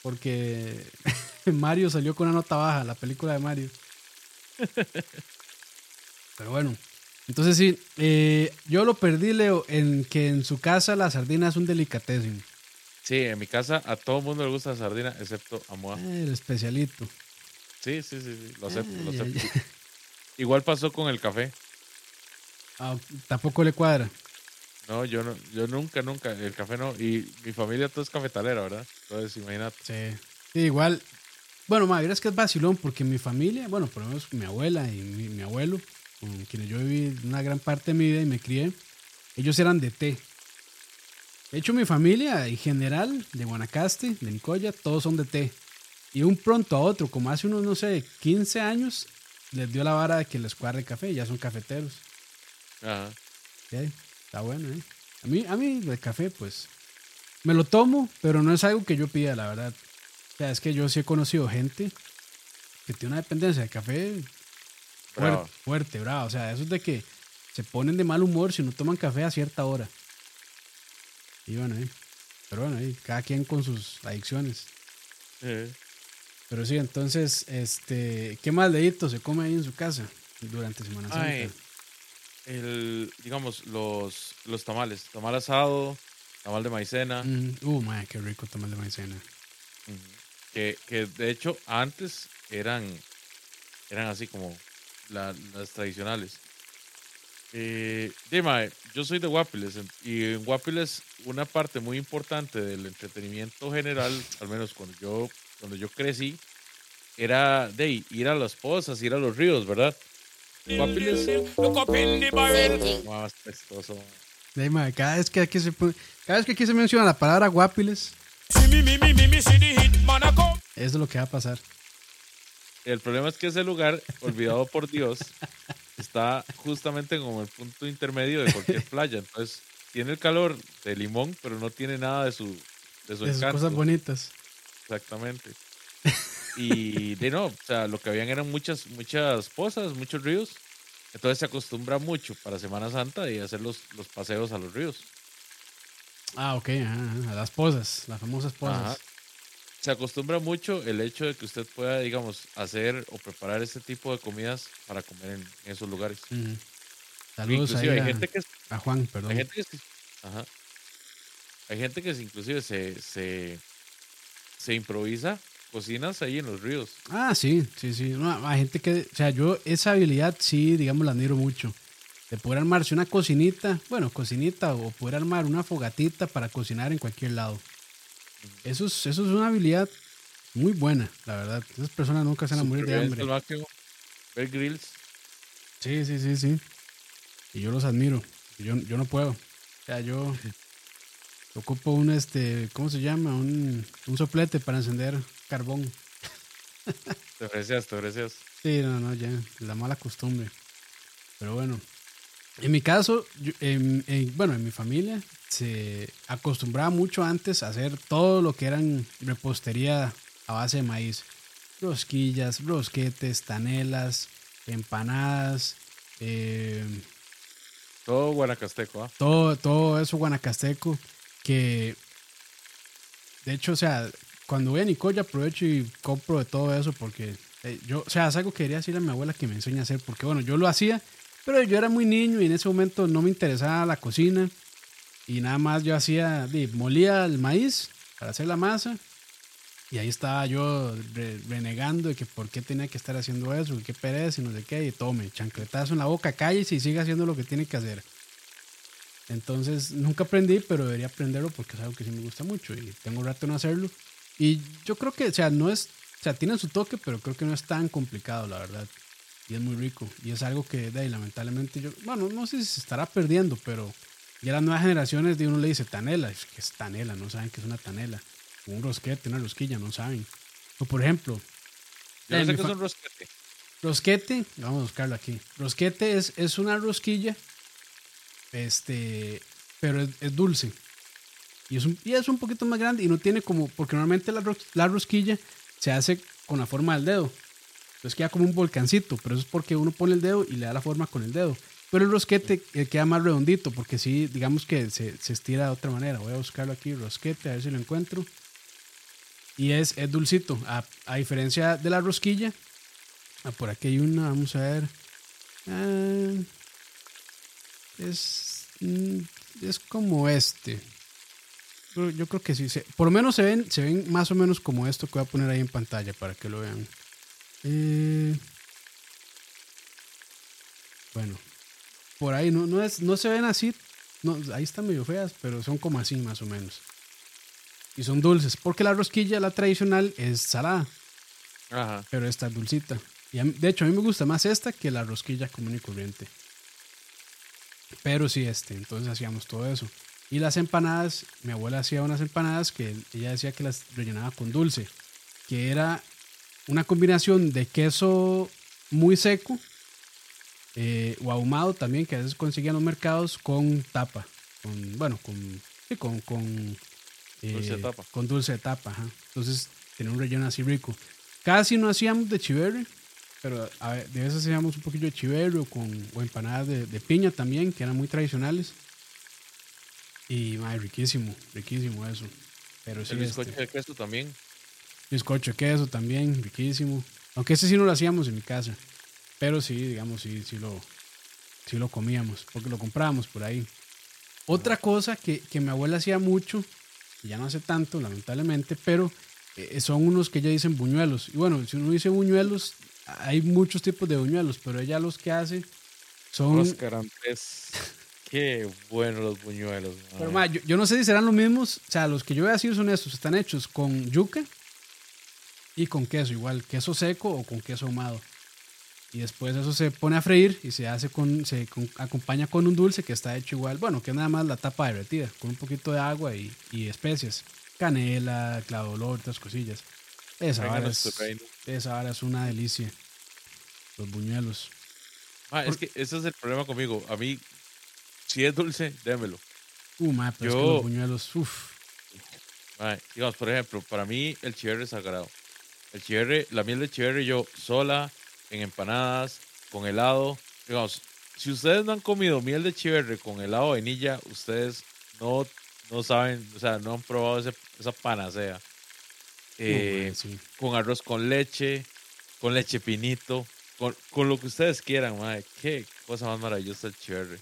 [SPEAKER 1] Porque Mario salió con una nota baja, la película de Mario. Pero bueno, entonces sí, eh, yo lo perdí, Leo, en que en su casa la sardina es un delicatessen.
[SPEAKER 2] Sí, en mi casa a todo el mundo le gusta la sardina, excepto a Moa.
[SPEAKER 1] Eh, el especialito.
[SPEAKER 2] Sí, sí, sí, sí, lo acepto, lo
[SPEAKER 1] Ay, ay,
[SPEAKER 2] acepto. Igual pasó con el café.
[SPEAKER 1] Ah, tampoco le cuadra.
[SPEAKER 2] No, yo no, yo nunca, nunca, el café no. Y mi familia todo es cafetalera, ¿verdad? Entonces, imagínate.
[SPEAKER 1] Sí. Sí, igual. Bueno, ma, verás que es vacilón porque mi familia, bueno, por lo menos mi abuela y mi, mi abuelo, con quienes yo viví una gran parte de mi vida y me crié, ellos eran de té. De hecho, mi familia en general, de Guanacaste, de Nicoya, todos son de té. Y un pronto a otro, como hace unos, no sé, 15 años, les dio la vara de que les cuadre café, ya son cafeteros.
[SPEAKER 2] Ajá.
[SPEAKER 1] Sí, está bueno, ¿eh? A mí, a mí el café, pues, me lo tomo, pero no es algo que yo pida, la verdad. O sea, es que yo sí he conocido gente que tiene una dependencia de café fuerte,
[SPEAKER 2] Bravo.
[SPEAKER 1] fuerte, bravo. O sea, eso es de que se ponen de mal humor si no toman café a cierta hora. Y bueno, ¿eh? Pero bueno, ahí cada quien con sus adicciones.
[SPEAKER 2] Eh,
[SPEAKER 1] Pero sí, entonces, este, ¿qué más dedito se come ahí en su casa durante Semana Santa?
[SPEAKER 2] Ay, el, digamos, los, los tamales. Tamal asado, tamal de maicena.
[SPEAKER 1] Mm, uh, madre, qué rico tomar de maicena.
[SPEAKER 2] Que, que de hecho antes eran, eran así como la- las tradicionales. Eh, dime, yo soy de Guapiles y en Guapiles una parte muy importante del entretenimiento general, al menos cuando yo, cuando yo crecí, era de ir a las pozas, ir a los ríos, ¿verdad? Guapiles, más pestoso.
[SPEAKER 1] Sí, madre, cada vez que aquí se cada vez que aquí se menciona la palabra guapiles, eso es lo que va a pasar.
[SPEAKER 2] El problema es que ese lugar, olvidado por Dios, está justamente como el punto intermedio de cualquier playa. Entonces, tiene el calor de limón, pero no tiene nada de su, de su
[SPEAKER 1] Esas
[SPEAKER 2] encanto.
[SPEAKER 1] cosas bonitas.
[SPEAKER 2] Exactamente. Y de no, o sea, lo que habían eran muchas, muchas pozas, muchos ríos. Entonces se acostumbra mucho para Semana Santa y hacer los, los paseos a los ríos.
[SPEAKER 1] Ah, ok, ajá, a las posas, las famosas posas.
[SPEAKER 2] Ajá. Se acostumbra mucho el hecho de que usted pueda, digamos, hacer o preparar este tipo de comidas para comer en, en esos lugares.
[SPEAKER 1] Ujú. Saludos ahí
[SPEAKER 2] hay
[SPEAKER 1] a,
[SPEAKER 2] gente que
[SPEAKER 1] a Juan, perdón.
[SPEAKER 2] Hay gente que, ajá. Hay gente que inclusive se, se, se improvisa cocinas ahí en los ríos.
[SPEAKER 1] Ah, sí, sí, sí. No, hay gente que, o sea, yo esa habilidad sí, digamos, la admiro mucho. De poder armarse una cocinita, bueno, cocinita o poder armar una fogatita para cocinar en cualquier lado. Eso es, eso es una habilidad muy buena, la verdad. Esas personas nunca se van a morir de hambre.
[SPEAKER 2] Bear Grylls.
[SPEAKER 1] Sí, sí, sí, sí. Y yo los admiro. Yo, yo no puedo. O sea, yo ocupo un, este, ¿cómo se llama? Un, un soplete para encender carbón.
[SPEAKER 2] Te ofrecías, te ofrecías.
[SPEAKER 1] Sí, no, no, ya, la mala costumbre. Pero bueno, en mi caso, yo- en- en- bueno, en mi familia se acostumbraba mucho antes a hacer todo lo que eran repostería a base de maíz. Rosquillas, rosquetes, tanelas, empanadas, eh,
[SPEAKER 2] Todo guanacasteco, ¿ah?
[SPEAKER 1] todo, todo eso guanacasteco de hecho, o sea, cuando voy a Nicoya aprovecho y compro de todo eso porque eh, yo, o sea, es algo que quería decirle a mi abuela que me enseñe a hacer porque bueno, yo lo hacía, pero yo era muy niño y en ese momento no me interesaba la cocina y nada más yo hacía, molía el maíz para hacer la masa y ahí estaba yo re- renegando de que por qué tenía que estar haciendo eso, que qué pereza y no sé qué, y tome, chancletazo en la boca, cállese y siga haciendo lo que tiene que hacer. Entonces nunca aprendí, pero debería aprenderlo porque es algo que sí me gusta mucho y tengo rato en hacerlo. Y yo creo que, o sea, no es, o sea, tiene su toque, pero creo que no es tan complicado, la verdad. Y es muy rico. Y es algo que, de ahí, lamentablemente, yo, bueno, no sé si se estará perdiendo, pero ya las nuevas generaciones de uno le dice tanela, es que es tanela, no saben que es una tanela. Un rosquete, una rosquilla, no saben. O por ejemplo,
[SPEAKER 2] Yo no sé qué es un rosquete.
[SPEAKER 1] Rosquete, vamos a buscarlo aquí. Rosquete es, es una rosquilla, este, pero es, es dulce. Y es, un, es un poquito más grande y no tiene como, porque normalmente la, la rosquilla se hace con la forma del dedo. Entonces queda como un volcancito, pero eso es porque uno pone el dedo y le da la forma con el dedo. Pero el rosquete eh, queda más redondito, porque sí, digamos que se, se estira de otra manera. Voy a buscarlo aquí, rosquete, a ver si lo encuentro. Y es, es dulcito, a, a diferencia de la rosquilla, Ah, por aquí hay una, vamos a ver. Ah, es, mm, es como este. Yo, creo que sí. se- por lo menos se ven, se ven más o menos como esto que voy a poner ahí en pantalla para que lo vean. Eh, bueno, por ahí no, no, es, no se ven así. No, ahí están medio feas, pero son como así más o menos. Y son dulces, porque la rosquilla, la tradicional, es salada
[SPEAKER 2] Ajá.
[SPEAKER 1] pero esta es dulcita. Y a de hecho, a mí me gusta más esta que la rosquilla común y corriente. Pero sí, este, entonces hacíamos todo eso. Y las empanadas, mi abuela hacía unas empanadas que ella decía que las rellenaba con dulce, que era una combinación de queso muy seco eh, o ahumado también, que a veces conseguían los mercados con tapa, con, bueno, con, sí, con, con,
[SPEAKER 2] Dulce de
[SPEAKER 1] eh,
[SPEAKER 2] tapa.
[SPEAKER 1] con dulce de tapa. ajá. Entonces tenía un relleno así rico. Casi no hacíamos de chiverre, pero a ver, de veces hacíamos un poquillo de chiverre o, con, o empanadas de, de piña también, que eran muy tradicionales. Y, madre, riquísimo, riquísimo eso. Pero sí,
[SPEAKER 2] El
[SPEAKER 1] este,
[SPEAKER 2] bizcocho de queso también.
[SPEAKER 1] bizcocho de queso también, riquísimo. Aunque ese sí no lo hacíamos en mi casa. Pero sí, digamos, sí, sí lo, sí lo comíamos, porque lo comprábamos por ahí. Otra cosa que, que mi abuela hacía mucho, y ya no hace tanto, lamentablemente, pero eh, son unos que ella dicen buñuelos. Y bueno, si uno dice buñuelos, hay muchos tipos de buñuelos, pero ella los que hace son...
[SPEAKER 2] Oscar Andrés. Qué buenos los buñuelos.
[SPEAKER 1] Pero, ma, yo, yo no sé si serán los mismos. O sea, los que yo voy a decir son estos. Están hechos con yuca y con queso, igual. Queso seco o con queso ahumado. Y después eso se pone a freír y se hace con, se con- acompaña con un dulce que está hecho igual. Bueno, que es nada más la tapa derretida, con un poquito de agua y, y especias. Canela, clavo de olor, otras cosillas. Esa vara, es, esa vara es una delicia. Los buñuelos.
[SPEAKER 2] Es que ese es el problema conmigo. A mí, si es dulce, démelo.
[SPEAKER 1] Uh, ma, pero es que
[SPEAKER 2] Yo-
[SPEAKER 1] los buñuelos, uff.
[SPEAKER 2] Digamos, por ejemplo, para mí el chiverre es sagrado. El chiverre, la miel de chiverre yo sola, en empanadas, con helado. Digamos, si ustedes no han comido miel de chiverre con helado de vainilla, ustedes no, no saben, o sea, no han probado ese- esa panacea. Eh,
[SPEAKER 1] sí.
[SPEAKER 2] con arroz con leche, con leche pinito, con, con lo que ustedes quieran, mae. Qué cosa más maravillosa el chiverre.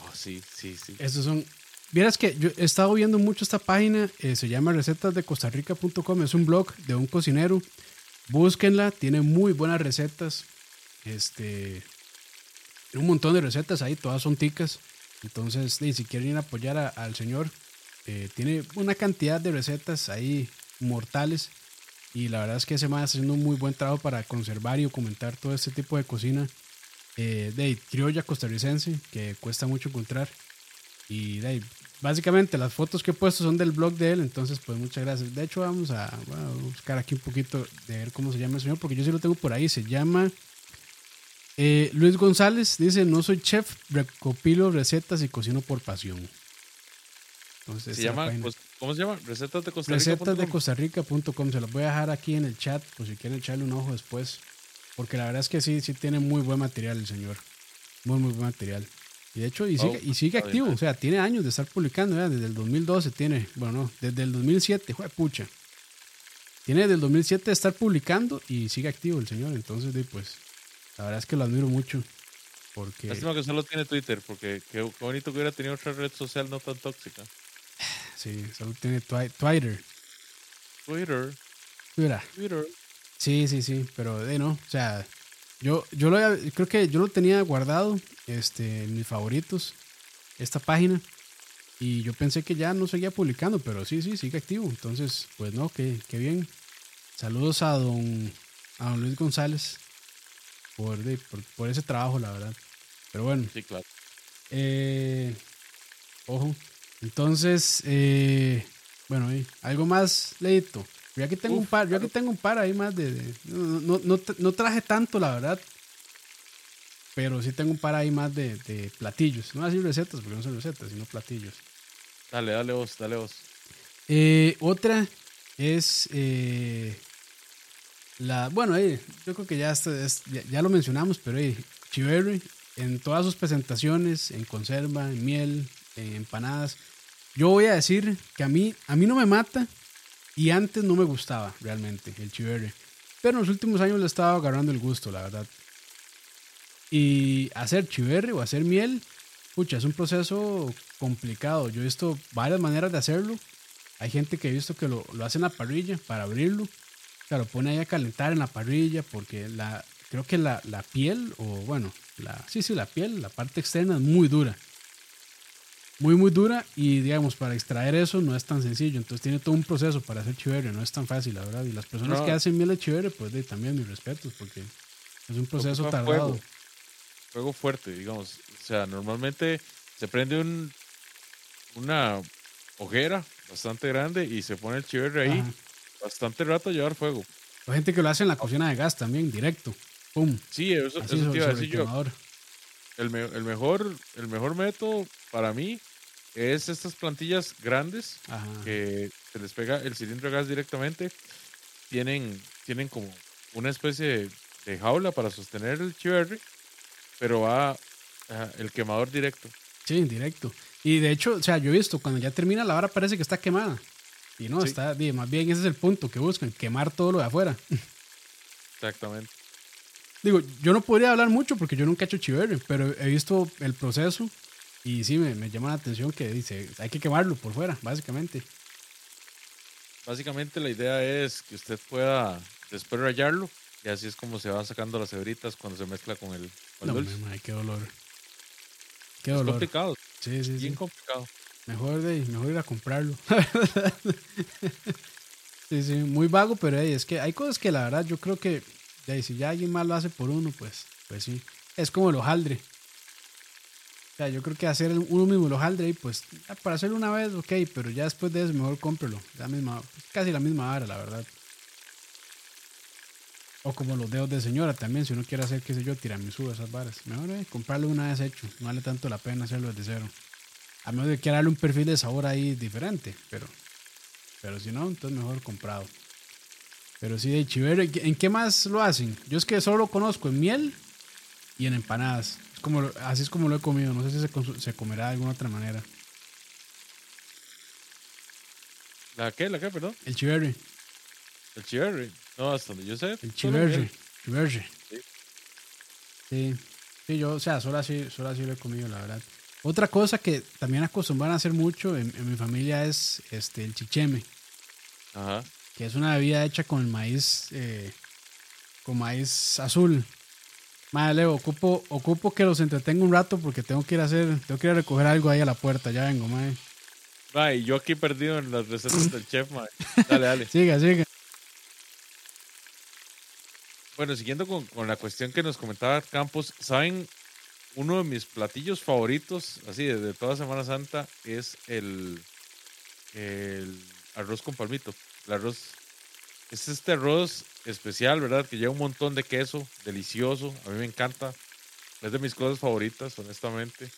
[SPEAKER 2] Oh, sí, sí, sí.
[SPEAKER 1] Estos son. Vieras que yo he estado viendo mucho esta página, eh, se llama recetasdecostarrica.com, es un blog de un cocinero. Búsquenla, tiene muy buenas recetas. Este. Un montón de recetas ahí, todas son ticas. Entonces, si quieren ir a apoyar a- al señor, eh, tiene una cantidad de recetas ahí mortales. Y la verdad es que ese man está haciendo un muy buen trabajo para conservar y documentar todo este tipo de cocina eh, de criolla costarricense que cuesta mucho encontrar. Y de ahí, básicamente las fotos que he puesto son del blog de él, entonces pues muchas gracias. De hecho vamos a buscar aquí un poquito de ver cómo se llama el señor, porque yo sí lo tengo por ahí. Se llama eh, Luis González, dice, no soy chef, recopilo recetas y cocino por pasión. Entonces,
[SPEAKER 2] Se llama, pues, ¿cómo se llama? Recetas de Costa Rica.
[SPEAKER 1] Recetas de costarrica.com. Se los voy a dejar aquí en el chat por si quieren echarle un ojo después. Porque la verdad es que sí, sí tiene muy buen material el señor. Muy, muy buen material. Y de hecho, y sigue, y sigue activo.
[SPEAKER 2] bien.
[SPEAKER 1] O sea, tiene años de estar publicando. ya, Desde el 2012 tiene. Bueno, no, desde el 2007. Jue pucha. Tiene desde el 2007 de estar publicando y sigue activo el señor. Entonces, pues, la verdad es que lo admiro mucho. Porque.
[SPEAKER 2] Lástima que solo tiene Twitter, porque qué, qué bonito que hubiera tenido otra red social no tan tóxica.
[SPEAKER 1] Sí, solo tiene twi- Twitter.
[SPEAKER 2] Twitter,
[SPEAKER 1] Mira.
[SPEAKER 2] Twitter.
[SPEAKER 1] Sí, sí, sí, pero de no, o sea, yo, yo lo había- creo que yo lo tenía guardado este, en mis favoritos, esta página, y yo pensé que ya no seguía publicando, pero sí, sí, sigue activo, entonces, pues no, qué, qué bien. Saludos a don, a don Luis González por, de- por, por ese trabajo, la verdad. Pero bueno,
[SPEAKER 2] Sí, claro.
[SPEAKER 1] eh, ojo. Entonces, eh, bueno, ahí, algo más, Leito. Yo aquí tengo un par, yo aquí tengo un par ahí más de, de- no, no, no, tra- no traje tanto, la verdad. Pero sí tengo un par ahí más de, de platillos. No voy a decir recetas, porque no son recetas, sino platillos.
[SPEAKER 2] Dale, dale vos, dale vos.
[SPEAKER 1] Eh, otra es eh, la, bueno, eh, yo creo que ya, está- es- ya, ya lo mencionamos, pero eh, chiverri en todas sus presentaciones, en conserva, en miel, en empanadas. Yo voy a decir que a mí, a mí no me mata y antes no me gustaba realmente el chiverri. Pero en los últimos años le estaba agarrando el gusto, la verdad. Y hacer chiverri o hacer miel, pucha, es un proceso complicado. Yo he visto varias maneras de hacerlo. Hay gente que he visto que lo, lo hace en la parrilla para abrirlo. O sea, lo pone ahí a calentar en la parrilla porque la, creo que la, la piel, o bueno, la, sí, sí, la piel, la parte externa es muy dura. Muy, muy dura y digamos, para extraer eso no es tan sencillo. Entonces tiene todo un proceso para hacer chiverre, no es tan fácil, la verdad. Y las personas
[SPEAKER 2] No.
[SPEAKER 1] que hacen miel de chiverre, pues de, también mis respetos porque es un proceso tardado.
[SPEAKER 2] fuego. Fuego fuerte, digamos. O sea, normalmente se prende un, una ojera bastante grande y se pone el chiverre ahí
[SPEAKER 1] Ajá.
[SPEAKER 2] bastante rato a llevar fuego.
[SPEAKER 1] Hay gente que lo hace en la cocina de gas también, directo. Pum.
[SPEAKER 2] Sí, eso,
[SPEAKER 1] Así
[SPEAKER 2] eso te iba a decir yo. El, me- el mejor, el mejor método para mí es estas plantillas grandes
[SPEAKER 1] Ajá.
[SPEAKER 2] que se les pega el cilindro de gas directamente. Tienen, tienen como una especie de, jaula para sostener el chiverre, pero va ajá, el quemador directo.
[SPEAKER 1] Sí, directo. Y de hecho, o sea, yo he visto, cuando ya termina la vara parece que está quemada. Y no,
[SPEAKER 2] Sí.
[SPEAKER 1] está, más bien ese es el punto que buscan, quemar todo lo de afuera.
[SPEAKER 2] Exactamente.
[SPEAKER 1] Digo, yo no podría hablar mucho porque yo nunca he hecho chiverre, pero he visto el proceso y sí me, me llama la atención que dice, hay que quemarlo por fuera, básicamente.
[SPEAKER 2] Básicamente la idea es que usted pueda después rayarlo y así es como se van sacando las hebritas cuando se mezcla con el, con el
[SPEAKER 1] No,
[SPEAKER 2] dulce.
[SPEAKER 1] madre, qué dolor. Qué
[SPEAKER 2] Es
[SPEAKER 1] dolor.
[SPEAKER 2] complicado,
[SPEAKER 1] Sí, sí, sí.
[SPEAKER 2] bien complicado.
[SPEAKER 1] Mejor, de, mejor ir a comprarlo. sí, sí, muy vago, pero ey, es que hay cosas que la verdad yo creo que ey, si ya alguien más lo hace por uno, pues, pues sí. Es como el hojaldre. O sea, yo creo que hacer uno mismo hojaldre, y pues para hacerlo una vez, ok, pero ya después de eso mejor cómprelo. La misma, casi la misma vara, la verdad. O como los dedos de señora también, si uno quiere hacer, qué sé yo, tiramisú, esas varas. Mejor eh, comprarlo una vez hecho. No vale tanto la pena hacerlo desde cero. A menos de que darle un perfil de sabor ahí diferente, pero, pero si no, entonces mejor comprado. Pero sí, de chiverre, ¿en qué más lo hacen? Yo es que solo lo conozco en miel y en empanadas. Como, así es como lo he comido. No sé si se, se comerá de alguna otra manera.
[SPEAKER 2] ¿La qué? ¿La qué? Perdón.
[SPEAKER 1] El chiverre,
[SPEAKER 2] El chiverre. No, hasta donde yo sé.
[SPEAKER 1] el
[SPEAKER 2] miel.
[SPEAKER 1] chiverre.
[SPEAKER 2] Sí.
[SPEAKER 1] Sí, sí, yo, o sea, solo así, solo así lo he comido, la verdad. Otra cosa que también acostumbran a hacer mucho en, en mi familia es este, el chicheme.
[SPEAKER 2] Ajá.
[SPEAKER 1] que es una bebida hecha con el maíz, eh, con maíz azul. Madre, Leo, ocupo, ocupo que los entretenga un rato porque tengo que ir a hacer, tengo que ir a recoger algo ahí a la puerta, ya vengo, madre.
[SPEAKER 2] Ma, y yo aquí perdido en las recetas del chef, ma. Dale, dale.
[SPEAKER 1] Siga, siga.
[SPEAKER 2] Bueno, siguiendo con, con la cuestión que nos comentaba Campos, ¿saben? Uno de mis platillos favoritos, así de, de toda Semana Santa, es el, el arroz con palmito. El arroz es este arroz especial, ¿verdad? Que lleva un montón de queso, delicioso. A mí me encanta. Es de mis cosas favoritas, honestamente.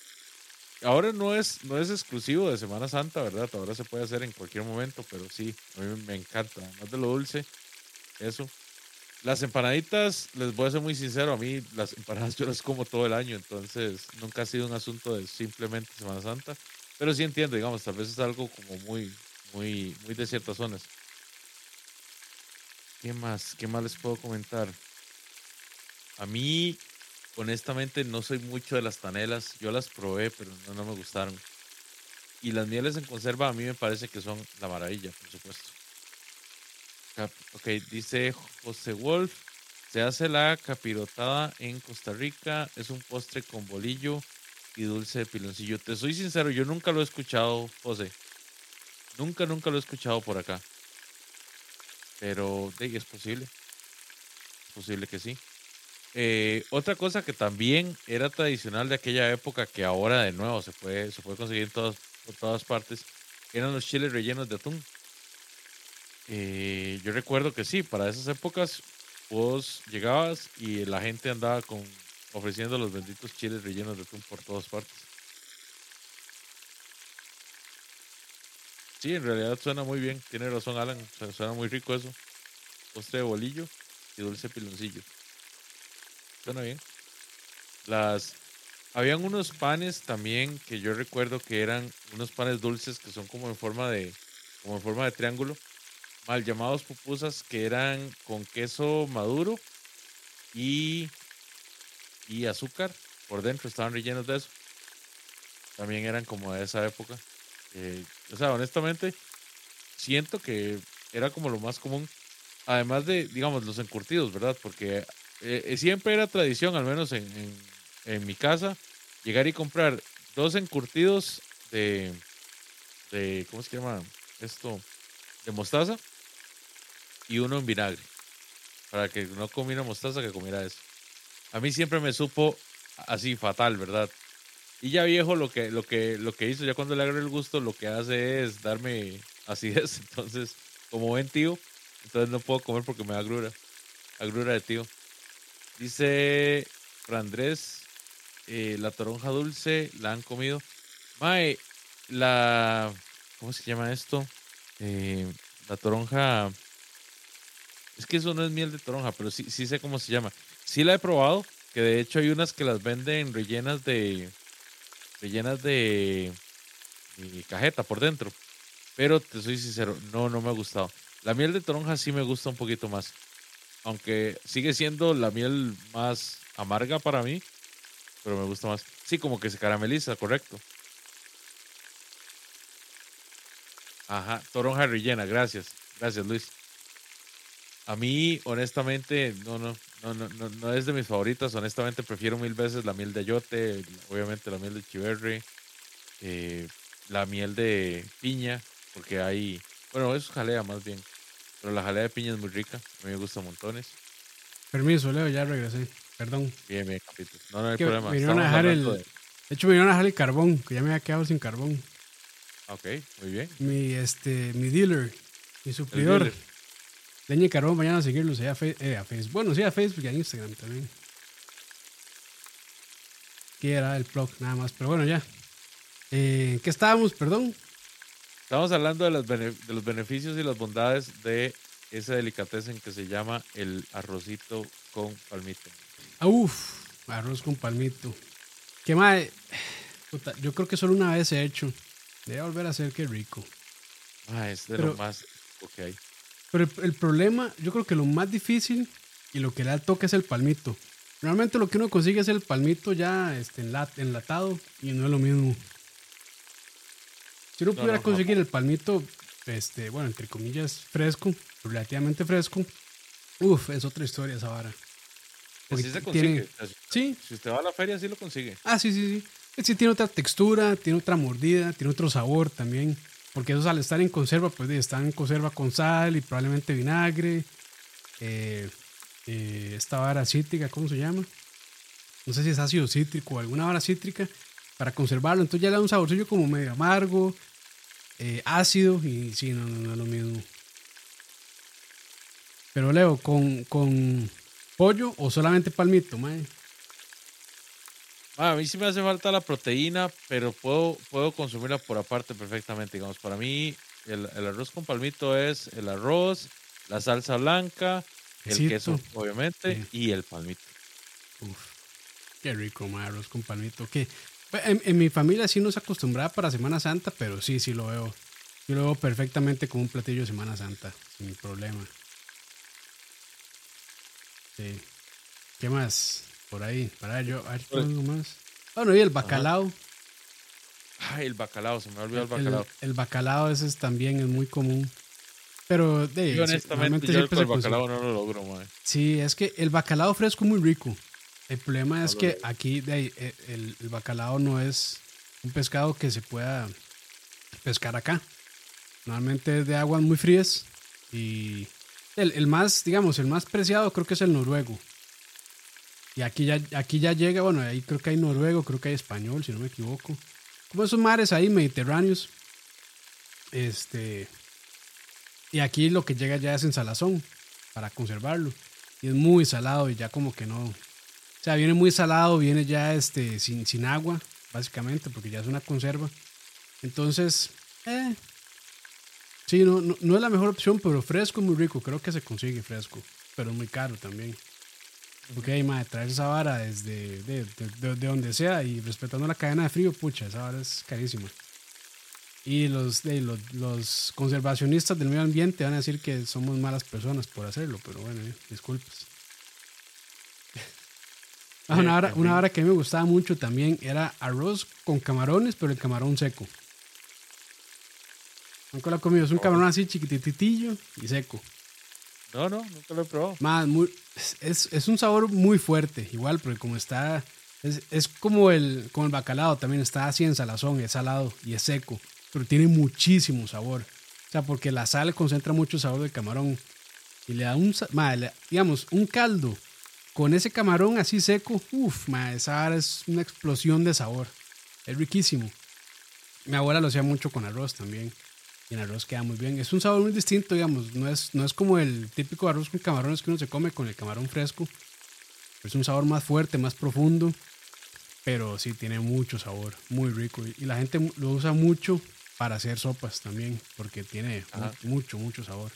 [SPEAKER 2] Ahora no es, no es exclusivo de Semana Santa, ¿verdad? Ahora se puede hacer en cualquier momento, pero sí, a mí me encanta. Además de lo dulce, eso. Las empanaditas, les voy a ser muy sincero, a mí las empanadas yo las como todo el año, entonces nunca ha sido un asunto de simplemente Semana Santa, pero sí entiendo, digamos, tal vez es algo como muy, muy, muy de ciertas zonas. ¿Qué más? ¿Qué más les puedo comentar? A mí, honestamente, no soy mucho de las tanelas, yo las probé, pero no, me gustaron. Y las mieles en conserva a mí me parece que son la maravilla, por supuesto. Ok, dice José Wolf. Se hace la capirotada en Costa Rica. Es un postre con bolillo y dulce de piloncillo. Te soy sincero, yo nunca lo he escuchado, José. Nunca, nunca lo he escuchado por acá. Pero es posible. Es posible que sí. Eh, otra cosa que también era tradicional de aquella época, que ahora de nuevo se puede, se puede conseguir en todas, por todas partes, eran los chiles rellenos de atún. Eh, yo recuerdo que sí, para esas épocas vos llegabas y la gente andaba con ofreciendo los benditos chiles rellenos de atún por todas partes. Sí, en realidad suena muy bien, tiene razón Alan, su- suena muy rico eso. Postre de bolillo y dulce piloncillo. Suena bien. Las habían unos panes también que yo recuerdo que eran unos panes dulces que son como en forma de como en forma de triángulo, mal llamados pupusas que eran con queso maduro y y azúcar por dentro, estaban rellenos de eso. También eran como de esa época. Eh, o sea, honestamente, siento que era como lo más común. Además de, digamos, los encurtidos, ¿verdad? Porque eh, eh, siempre era tradición, al menos en, en- en mi casa, llegar y comprar dos encurtidos de, de, ¿cómo se llama esto? De mostaza y uno en vinagre. Para que no comiera mostaza, que comiera eso. A mí siempre me supo así fatal, ¿verdad? Y ya viejo lo que, lo que, lo que hizo, ya cuando le agarré el gusto, lo que hace es darme acidez. Entonces, como ven tío, entonces no puedo comer porque me da agrura. Agrura de tío. Dice Andrés, eh, la toronja dulce la han comido. Mae, la. ¿Cómo se llama esto? Eh, la toronja. Es que eso no es miel de toronja, pero sí, sí sé cómo se llama. Sí la he probado, que de hecho hay unas que las venden rellenas de. Rellenas de. cajeta por dentro. Pero te soy sincero, no, no me ha gustado. La miel de toronja sí me gusta un poquito más. Aunque sigue siendo la miel más amarga para mí, pero me gusta más. Sí, como que se carameliza, correcto. Ajá, toronja rellena, gracias. Gracias, Luis. A mí, honestamente, no, no, no, no, no, es de mis favoritas. Honestamente, prefiero mil veces la miel de ayote, obviamente la miel de chiverri, eh, la miel de piña, porque hay, bueno, eso es jalea más bien. Pero la jalea de piña es muy rica. A mí me gusta montones.
[SPEAKER 1] Permiso, Leo, ya regresé. Perdón.
[SPEAKER 2] Bien, bien, capítulo. No, no hay problema.
[SPEAKER 1] Me a dejar el, de... hecho, me vinieron a dejar el carbón, que ya me había quedado sin carbón.
[SPEAKER 2] Ok, muy bien.
[SPEAKER 1] Mi, este, mi dealer, mi suplidor. Leña y carbón, mañana a seguirlo a, eh, a Facebook. Bueno, sí, a Facebook y a Instagram también. Que era el blog, nada más. Pero bueno, ya. Eh, ¿Qué estábamos? Perdón.
[SPEAKER 2] Estamos hablando de los, de los beneficios y las bondades de ese delicatessen que se llama el arrocito con palmito.
[SPEAKER 1] Ah, uf, arroz con palmito. Qué más. Yo creo que solo una vez he hecho. Debe volver a hacer, qué rico.
[SPEAKER 2] Ah, es de lo más que hay.
[SPEAKER 1] Pero el, problema, yo creo que lo más difícil y lo que le da el toque es el palmito. Normalmente lo que uno consigue es el palmito ya este, enlatado y no es lo mismo. Si uno pudiera conseguir el palmito, este, bueno, entre comillas, fresco, relativamente fresco, uff, es otra historia esa vara.
[SPEAKER 2] Pues sí se consigue. sí. Si usted va a la feria, sí lo consigue.
[SPEAKER 1] Ah, sí, sí, sí. Sí, tiene otra textura, tiene otra mordida, tiene otro sabor también. Porque esos al estar en conserva, pues están en conserva con sal y probablemente vinagre. Eh, eh, esta vara cítrica, ¿cómo se llama? No sé si es ácido cítrico o alguna vara cítrica para conservarlo. Entonces ya le da un saborcillo como medio amargo, eh, ácido y sí, no, no, no, es lo mismo. Pero Leo, ¿con, con pollo o solamente palmito, mae?
[SPEAKER 2] A mí sí me hace falta la proteína, pero puedo, puedo consumirla por aparte perfectamente. Digamos, para mí el, arroz con palmito es el arroz, la salsa blanca, el queso, obviamente, y el palmito.
[SPEAKER 1] Uf, qué rico, mae, arroz con palmito. ¿Qué? En, mi familia sí no se acostumbraba para Semana Santa, pero sí, sí lo veo. Yo lo veo perfectamente como un platillo de Semana Santa, sin problema. Sí. ¿Qué más? Por ahí, para yo, a ver, algo más. Bueno, y el bacalao.
[SPEAKER 2] Ay, el bacalao, se me olvidó el bacalao.
[SPEAKER 1] El, bacalao ese también es muy común. Pero de
[SPEAKER 2] honestamente yo el bacalao no lo logro, man.
[SPEAKER 1] Sí, es que el bacalao fresco es muy rico. El problema es que aquí de eh, el, bacalao no es un pescado que se pueda pescar acá. Normalmente es de aguas muy frías y el, más, digamos, el más preciado creo que es el noruego. Y aquí ya, aquí ya llega, bueno, ahí creo que hay noruego, creo que hay español, si no me equivoco. Como esos mares ahí mediterráneos. Este. Y aquí lo que llega ya es en salazón para conservarlo. Y es muy salado y ya como que no, sea, viene muy salado, viene ya este, sin, sin agua, básicamente, porque ya es una conserva. Entonces, eh, sí, no, no, es la mejor opción, pero fresco es muy rico. Creo que se consigue fresco, pero muy caro también. Ok, madre, traer esa vara desde de, de, donde sea y respetando la cadena de frío, pucha, esa vara es carísima. Y los, de, los, los, conservacionistas del medio ambiente van a decir que somos malas personas por hacerlo, pero bueno, eh, disculpas. Ah, una, hora, una hora que a mí me gustaba mucho también era arroz con camarones, pero el camarón seco. Nunca lo he comido. Es un camarón así chiquititillo y seco.
[SPEAKER 2] No, no, nunca lo he probado.
[SPEAKER 1] Más, muy, es, es, un sabor muy fuerte, igual, porque como está. Es, es, como, el, como el bacalao también, está así en salazón, es salado y es seco, pero tiene muchísimo sabor. O sea, porque la sal concentra mucho sabor del camarón y le da un, digamos, un caldo con ese camarón así seco, uff, esa es una explosión de sabor. Es riquísimo. Mi abuela lo hacía mucho con arroz también. Y el arroz queda muy bien. Es un sabor muy distinto, digamos. No es, no es como el típico arroz con camarones que uno se come con el camarón fresco. Es un sabor más fuerte, más profundo. Pero sí tiene mucho sabor, muy rico. Y la gente lo usa mucho para hacer sopas también, porque tiene mucho, mucho sabor.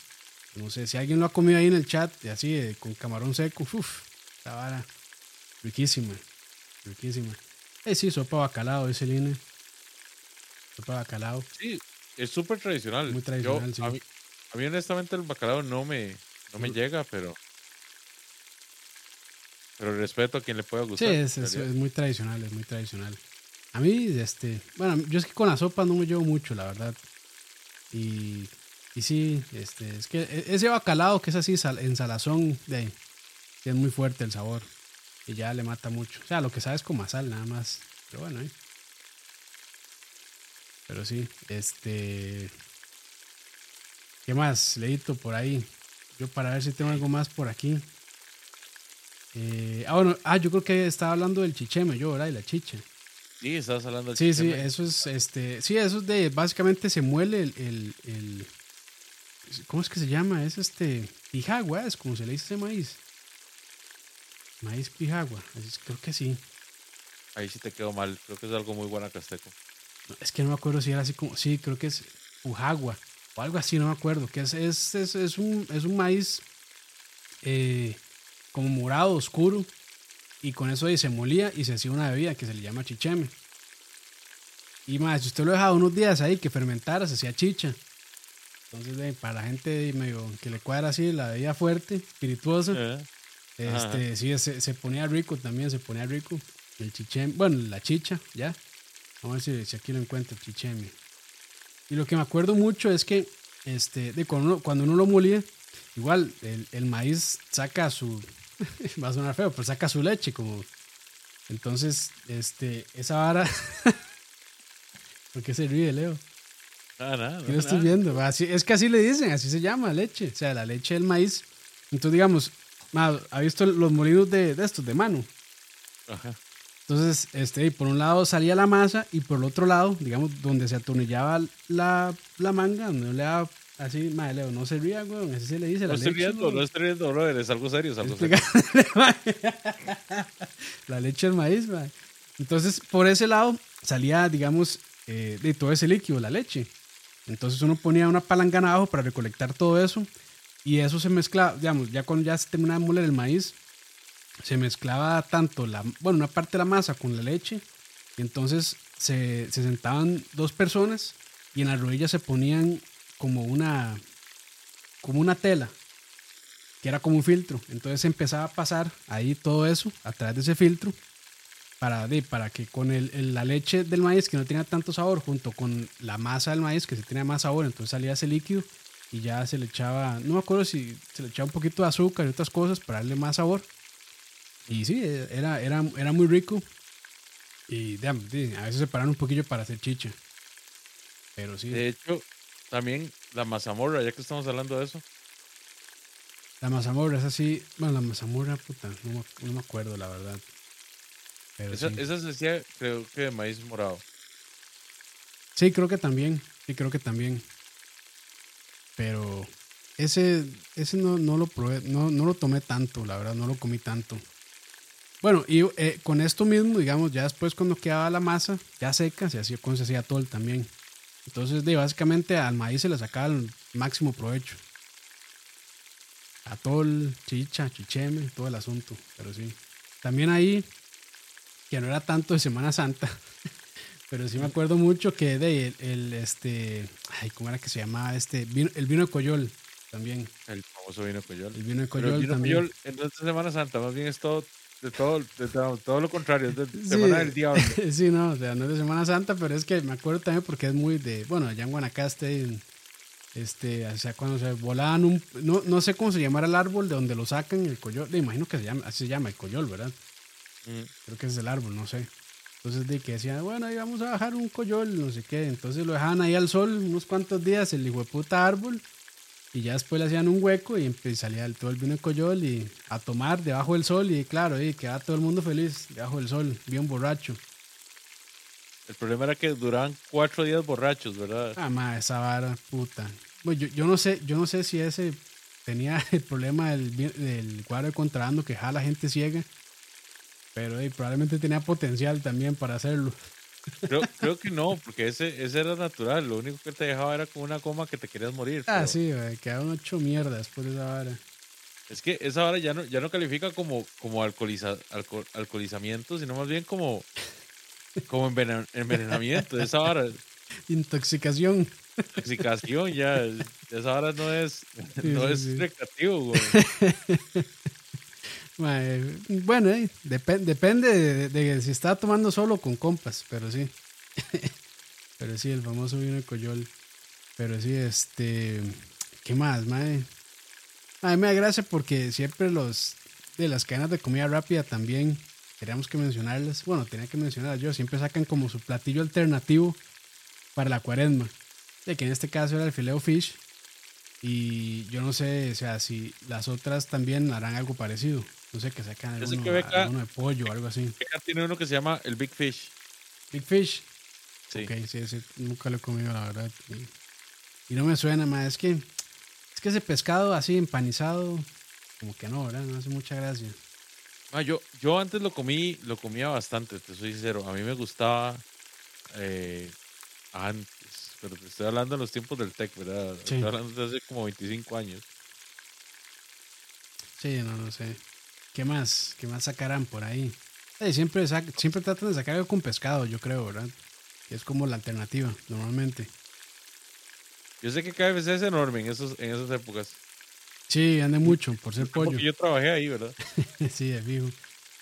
[SPEAKER 1] No sé, si alguien lo ha comido ahí en el chat, y así, con camarón seco, uff, la vara, riquísima, riquísima. Eh, sí, sopa bacalao, ese line. Sopa bacalao.
[SPEAKER 2] Sí, es súper tradicional. Muy tradicional, sí. a, mí, honestamente el bacalao no me, no me llega, pero... Pero respeto a quien le pueda gustar.
[SPEAKER 1] Sí, es, es, muy tradicional, es muy tradicional. A mí, este, bueno, yo es que con la sopa no me llevo mucho, la verdad. Y, y sí, este, es que e, ese bacalao que es así en salazón, de, es muy fuerte el sabor. Y ya le mata mucho. O sea, lo que sabes como a sal, nada más. Pero bueno, ¿eh? Pero sí, este. ¿Qué más? Leíto por ahí. Yo para ver si tengo algo más por aquí. Eh, ah, bueno, ah, yo creo que estaba hablando del chicheme, yo, ¿verdad? Y la chicha.
[SPEAKER 2] Sí, estabas hablando del
[SPEAKER 1] Sí, sí, eso es, este, sí, eso es de, básicamente se muele el, el, el ¿cómo es que se llama? Es este, pijagua, es como se le dice ese maíz. Maíz pijagua, creo que sí.
[SPEAKER 2] Ahí sí te quedó mal, creo que es algo muy guanacasteco.
[SPEAKER 1] Es que no me acuerdo si era así como, sí, creo que es pujagua o algo así, no me acuerdo, que es, es, es, es un, es un maíz eh, como morado, oscuro, y con eso ahí se molía y se hacía una bebida que se le llama chicheme. Y más, si usted lo dejaba unos días ahí que fermentara, se hacía chicha. Entonces, para la gente medio que le cuadra así, la bebida fuerte, espirituosa, eh, este, sí, se, se, ponía rico también, se ponía rico. El chicheme, bueno, la chicha, ya. Vamos a ver si, aquí lo encuentro, chicheme. Y lo que me acuerdo mucho es que este, de cuando, uno, cuando uno lo molía, igual el, el maíz saca su, va a sonar feo, pero saca su leche, como. Entonces, este, esa vara. ¿Por qué se ríe, Leo?
[SPEAKER 2] Nada, nada.
[SPEAKER 1] ¿Qué estoy viendo? Así, es que así le dicen, así se llama leche. O sea, la leche del maíz. Entonces, digamos, ¿ha visto los molinos de, de estos, de mano? Ajá. Entonces, este, por un lado salía la masa y por el otro lado, digamos, donde se atornillaba la, la manga, donde le daba Así, madre, Leo, no se ría, güey. Así se le dice.
[SPEAKER 2] No estoy riendo, no estoy riendo, brother. Es algo serio, es algo serio.
[SPEAKER 1] la leche del maíz, madre. Entonces, por ese lado salía, digamos, eh, de todo ese líquido, la leche. Entonces uno ponía una palangana abajo para recolectar todo eso. Y eso se mezclaba, digamos, ya cuando ya se terminaba de moler el maíz, se mezclaba tanto la, bueno, una parte de la masa con la leche. Y entonces se, se sentaban dos personas y en las rodillas se ponían como una, como una tela, que era como un filtro. Entonces empezaba a pasar ahí todo eso a través de ese filtro para, de, para que con el, la leche del maíz que no tenía tanto sabor junto con la masa del maíz que se tenía más sabor, entonces salía ese líquido y ya se le echaba, no me acuerdo si se le echaba un poquito de azúcar y otras cosas para darle más sabor. Y sí, era, era, era muy rico. Y a veces se paran un poquillo para hacer chicha. Pero sí.
[SPEAKER 2] De hecho, también la mazamorra, ya que estamos hablando de eso.
[SPEAKER 1] La mazamorra es así. Bueno, la mazamorra, puta, no, me acuerdo, la verdad.
[SPEAKER 2] esa, se decía, creo que de maíz morado.
[SPEAKER 1] Sí, creo que también. Sí, creo que también. Pero ese, ese no, no lo probé, no, no lo tomé tanto, la verdad, no lo comí tanto. Bueno, y eh, con esto mismo, digamos, ya después cuando quedaba la masa ya seca, se hacía con se hacía todo también. Entonces, de, básicamente al maíz se le sacaba el máximo provecho. A todo el chicha, chicheme, todo el asunto. Pero sí. También ahí, que no era tanto de Semana Santa, pero sí me acuerdo mucho que de el, este, ay, ¿cómo era que se llamaba este? el vino de Coyol también.
[SPEAKER 2] El famoso vino de Coyol.
[SPEAKER 1] El vino de Coyol el vino también. Coyol,
[SPEAKER 2] entonces Semana Santa, más bien es todo de todo, de todo, lo contrario, es de Semana del Diablo.
[SPEAKER 1] Sí, no, o sea, no es de Semana Santa, pero es que me acuerdo también porque es muy de, bueno, allá en Guanacaste, este, o sea, cuando se volaban un, no, no sé cómo se llamará el árbol de donde lo sacan, el coyol, le imagino que se llama, así se llama, el coyol, ¿verdad? Mm. Creo que es el árbol, no sé. Entonces, de que decían, bueno, ahí vamos a bajar un coyol, no sé qué. Entonces lo dejaban ahí al sol unos cuantos días, el hijo de puta árbol y ya después le hacían un hueco y salía todo el vino de coyol y a tomar debajo del sol y claro, y quedaba todo el mundo feliz debajo del sol, bien borracho.
[SPEAKER 2] El problema era que duraban cuatro días borrachos, ¿verdad?
[SPEAKER 1] Ah, ma, esa vara, puta. Bueno, yo, yo no sé, yo no sé si ese tenía el problema del, del cuadro de contrabando que jala gente ciega. Pero eh, probablemente tenía potencial también para hacerlo.
[SPEAKER 2] Creo, creo que no, porque ese, ese era natural. Lo único que te dejaba era con una coma que te querías morir.
[SPEAKER 1] Ah,
[SPEAKER 2] pero
[SPEAKER 1] sí, güey, quedaron ocho mierdas después de esa vara.
[SPEAKER 2] Es que esa vara ya no, ya no califica como, como alcoholiza, alco- alcoholizamiento, sino más bien como, como envenen- envenenamiento. Esa vara,
[SPEAKER 1] Intoxicación.
[SPEAKER 2] intoxicación, ya. Esa vara no es, no
[SPEAKER 1] sí,
[SPEAKER 2] es
[SPEAKER 1] sí.
[SPEAKER 2] recreativo, güey.
[SPEAKER 1] Eh, bueno, eh, depen- depende de, si estaba tomando solo con compas, pero sí. pero sí, el famoso vino de Coyol. Pero sí, este. ¿Qué más, mae? A me da porque siempre los de las cadenas de comida rápida también queríamos que mencionarlas. Bueno, tenía que mencionarlas yo. Siempre sacan como su platillo alternativo para la cuaresma. De que en este caso era el fileo fish. Y yo no sé, o sea, si las otras también harán algo parecido. No sé, que sacan
[SPEAKER 2] Ese
[SPEAKER 1] alguno,
[SPEAKER 2] que acá-
[SPEAKER 1] alguno de pollo o algo así.
[SPEAKER 2] Tiene uno que se llama el Big Fish.
[SPEAKER 1] Big Fish.
[SPEAKER 2] Sí.
[SPEAKER 1] Ok, sí, sí, nunca lo he comido, la verdad. Y, y no me suena más. Es que, es que ese pescado así empanizado, como que no, ¿verdad? No hace mucha gracia.
[SPEAKER 2] Ah, yo, yo antes lo comí, lo comía bastante, te soy sincero. A mí me gustaba eh, antes, pero te estoy hablando en los tiempos del tech, ¿verdad?
[SPEAKER 1] Sí.
[SPEAKER 2] Estoy hablando de hace como 25 años.
[SPEAKER 1] Sí, no, no sé. ¿Qué más? ¿Qué más sacarán por ahí? Eh, siempre, siempre tratan de sacar algo con pescado, yo creo, ¿verdad? Es como la alternativa, normalmente.
[SPEAKER 2] Yo sé que KFC es enorme en, esos, en esas épocas.
[SPEAKER 1] Sí, ande mucho por ser pollo.
[SPEAKER 2] Porque yo trabajé ahí, ¿verdad?
[SPEAKER 1] sí, de fijo.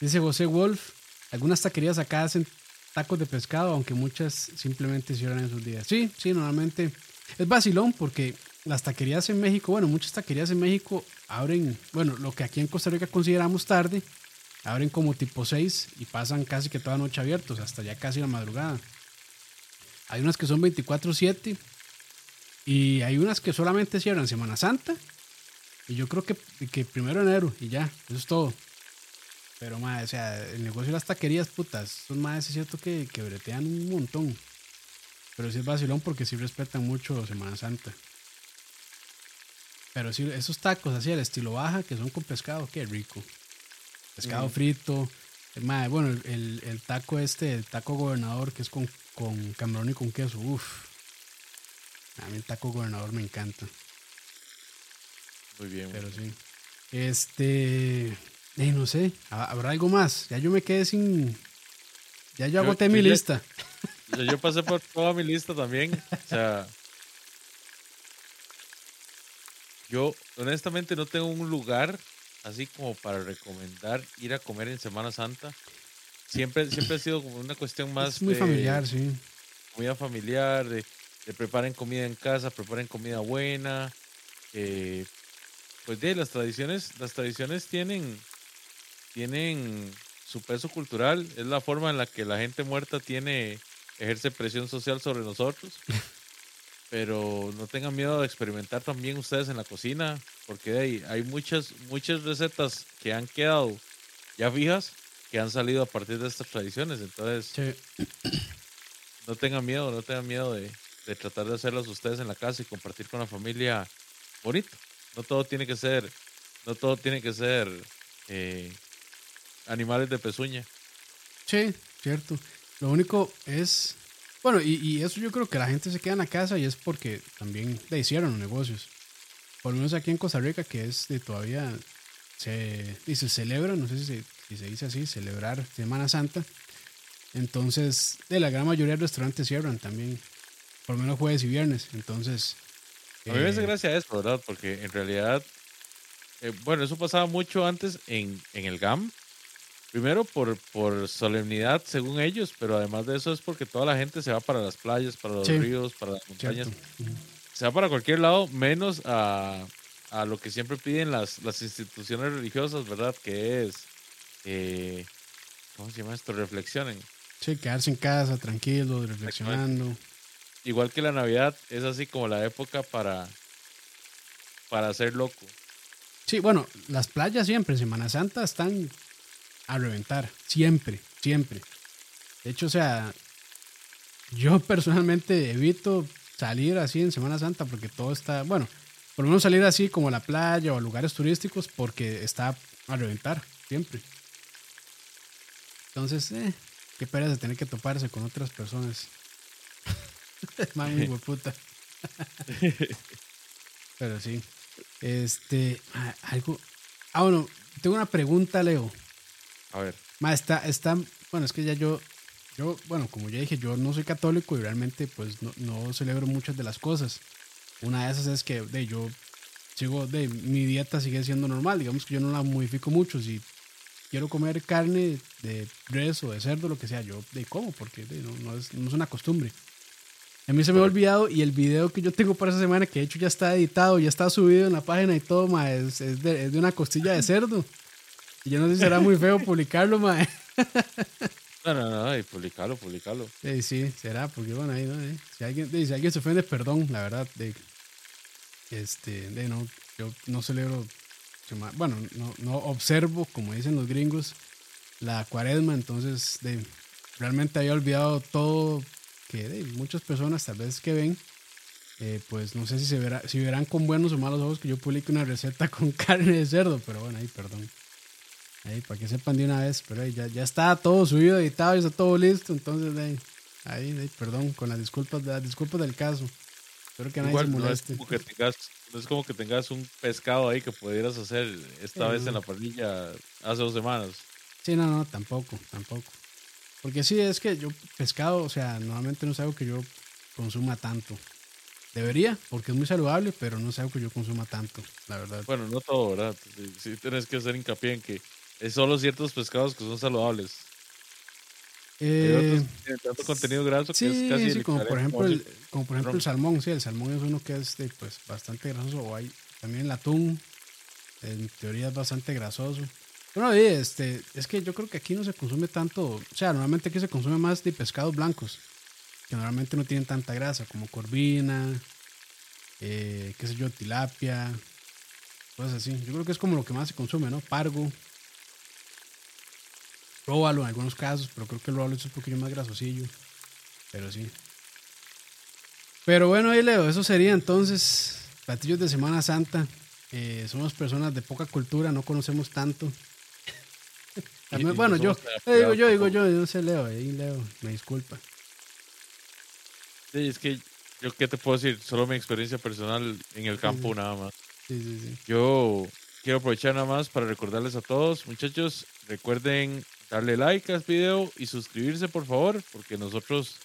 [SPEAKER 1] Dice José Wolf, algunas taquerías acá hacen tacos de pescado, aunque muchas simplemente cierran en sus días. Sí, sí, normalmente es vacilón porque las taquerías en México, bueno, muchas taquerías en México abren, bueno, lo que aquí en Costa Rica consideramos tarde, abren como tipo 6 y pasan casi que toda noche abiertos, hasta ya casi la madrugada. Hay unas que son 24/7 y hay unas que solamente cierran Semana Santa y yo creo que, que primero de enero y ya, eso es todo. Pero, madre, o sea, el negocio de las taquerías, putas, son más es cierto que, que bretean un montón. Pero sí es vacilón porque sí respetan mucho Semana Santa. Pero sí, esos tacos así al estilo baja, que son con pescado, qué rico. Pescado
[SPEAKER 2] Mm.
[SPEAKER 1] frito. eh, madre, bueno, el, el- el taco este, el taco gobernador, que es con, con camarón y con queso, uff. A mí el taco gobernador me encanta.
[SPEAKER 2] Muy bien.
[SPEAKER 1] Pero sí. Este. eh, no sé. ¿ha- ¿Habrá algo más? Ya yo me quedé sin. Ya yo
[SPEAKER 2] Yo-
[SPEAKER 1] agoté
[SPEAKER 2] yo
[SPEAKER 1] mi lista.
[SPEAKER 2] O sea, yo pasé por toda mi lista también. O sea, yo honestamente no tengo un lugar así como para recomendar ir a comer en Semana Santa. Siempre, siempre ha sido como una cuestión más
[SPEAKER 1] es muy
[SPEAKER 2] de
[SPEAKER 1] familiar, sí.
[SPEAKER 2] comida familiar, de, de preparen comida en casa, preparen comida buena. eh, pues de las tradiciones, las tradiciones tienen, tienen su peso cultural, es la forma en la que la gente muerta tiene, ejerce presión social sobre nosotros. Pero no tengan miedo de experimentar también ustedes en la cocina, porque ahí hay muchas, muchas recetas que han quedado ya fijas, que han salido a partir de estas tradiciones. Entonces,
[SPEAKER 1] Sí.
[SPEAKER 2] no tengan miedo, no tengan miedo de, de tratar de hacerlas ustedes en la casa y compartir con la familia bonito. No todo tiene que ser, no todo tiene que ser eh, animales de pezuña.
[SPEAKER 1] Sí, cierto. Lo único es. Bueno, y, y eso yo creo que la gente se queda en la casa y es porque también le hicieron los negocios. Por lo menos aquí en Costa Rica, que es de todavía. Se, y se celebra, no sé si se, si se dice así, celebrar Semana Santa. Entonces, de la gran mayoría de restaurantes cierran también. Por lo menos jueves y viernes. Entonces.
[SPEAKER 2] A mí me hace
[SPEAKER 1] eh,
[SPEAKER 2] gracia eso, ¿verdad? Porque en realidad, eh, bueno, eso pasaba mucho antes en, en el GAM. Primero por, por solemnidad, según ellos, pero además de eso es porque toda la gente se va para las playas, para los
[SPEAKER 1] Sí.
[SPEAKER 2] ríos, para las montañas.
[SPEAKER 1] cierto.
[SPEAKER 2] Se va para cualquier lado, menos a, a lo que siempre piden las, las instituciones religiosas, ¿verdad? Que es, eh, ¿cómo se llama esto? Reflexionen.
[SPEAKER 1] Sí, quedarse en casa, tranquilo, reflexionando.
[SPEAKER 2] Igual que la Navidad, es así como la época para, para ser loco.
[SPEAKER 1] Sí, bueno, las playas siempre en Semana Santa están a reventar. Siempre, siempre. De hecho, o sea, yo personalmente evito salir así en Semana Santa porque todo está, bueno, por lo menos salir así como a la playa o a lugares turísticos porque está a reventar siempre. Entonces, eh, qué pereza tener que toparse con otras personas. Mami, puta. Pero sí. Este, algo. Ah, bueno, tengo una pregunta, Leo.
[SPEAKER 2] A ver.
[SPEAKER 1] Ma, está, está, bueno, es que ya yo, yo, bueno, como ya dije, yo no soy católico y realmente pues no, no celebro muchas de las cosas. Una de esas es que de, yo sigo, de, mi dieta sigue siendo normal, digamos que yo no la modifico mucho. Si quiero comer carne de res o de cerdo, lo que sea, yo de como, porque no, no, es, no es una costumbre. A mí se me ha olvidado y el video que yo tengo para esa semana, que de hecho ya está editado, ya está subido en la página y todo, ma, es, es, de, es de una costilla de cerdo. Y yo no sé si será muy feo publicarlo, ma.
[SPEAKER 2] No, no, no, y publicarlo, publicarlo.
[SPEAKER 1] Sí, sí, será, porque bueno, ahí, ¿no? Si, alguien, si alguien se ofende, perdón, la verdad. De, este, de no, yo no celebro, bueno, no, no observo, como dicen los gringos, la cuaresma, entonces de, realmente había olvidado todo que de, muchas personas tal vez que ven, eh, pues no sé si se verá, si verán con buenos o malos ojos que yo publique una receta con carne de cerdo, pero bueno, ahí perdón. Ahí, para que sepan de una vez, pero ahí ya, ya está todo subido, editado, ya está todo listo, entonces ahí, ahí, perdón, con las disculpas, las disculpas del caso. Espero que nadie
[SPEAKER 2] Igual
[SPEAKER 1] se
[SPEAKER 2] no es,
[SPEAKER 1] moleste.
[SPEAKER 2] como que tengas, no es como que tengas un pescado ahí que pudieras hacer esta
[SPEAKER 1] Sí,
[SPEAKER 2] vez
[SPEAKER 1] no.
[SPEAKER 2] en la parrilla hace dos semanas.
[SPEAKER 1] Sí, no, no, tampoco, tampoco. Porque sí, es que yo pescado, o sea, normalmente no es algo que yo consuma tanto. Debería, porque es muy saludable, pero no es algo que yo consuma tanto, la verdad.
[SPEAKER 2] Bueno, no todo, ¿verdad? Sí, sí tienes que hacer hincapié en que es solo ciertos pescados que son saludables. Hay
[SPEAKER 1] Eh,
[SPEAKER 2] otros tienen tanto contenido graso que es casi
[SPEAKER 1] sí, como por ejemplo, el, como por ejemplo el salmón, sí, el salmón es uno que es de, pues, bastante grasoso, o hay también el atún, en teoría es bastante grasoso. Bueno, y este, es que yo creo que aquí no se consume tanto, o sea, normalmente aquí se consume más de pescados blancos, que normalmente no tienen tanta grasa, como corvina, eh, qué sé yo, tilapia, cosas así. Yo creo que es como lo que más se consume, ¿no? Pargo, róbalo en algunos casos, pero creo que el róbalo es un poquillo más grasosillo, pero sí. Pero bueno, ahí Leo, eso sería entonces platillos de Semana Santa. Eh, somos personas de poca cultura, no conocemos tanto. También-
[SPEAKER 2] y
[SPEAKER 1] bueno,
[SPEAKER 2] no
[SPEAKER 1] yo, eh, digo yo, digo yo, yo no sé Leo, ahí Leo, me disculpa.
[SPEAKER 2] Sí, es que yo qué te puedo decir, solo mi experiencia personal en el campo
[SPEAKER 1] sí.
[SPEAKER 2] nada más.
[SPEAKER 1] Sí, sí, sí.
[SPEAKER 2] Yo quiero aprovechar nada más para recordarles a todos, muchachos, recuerden darle like al video y suscribirse por favor, porque nosotros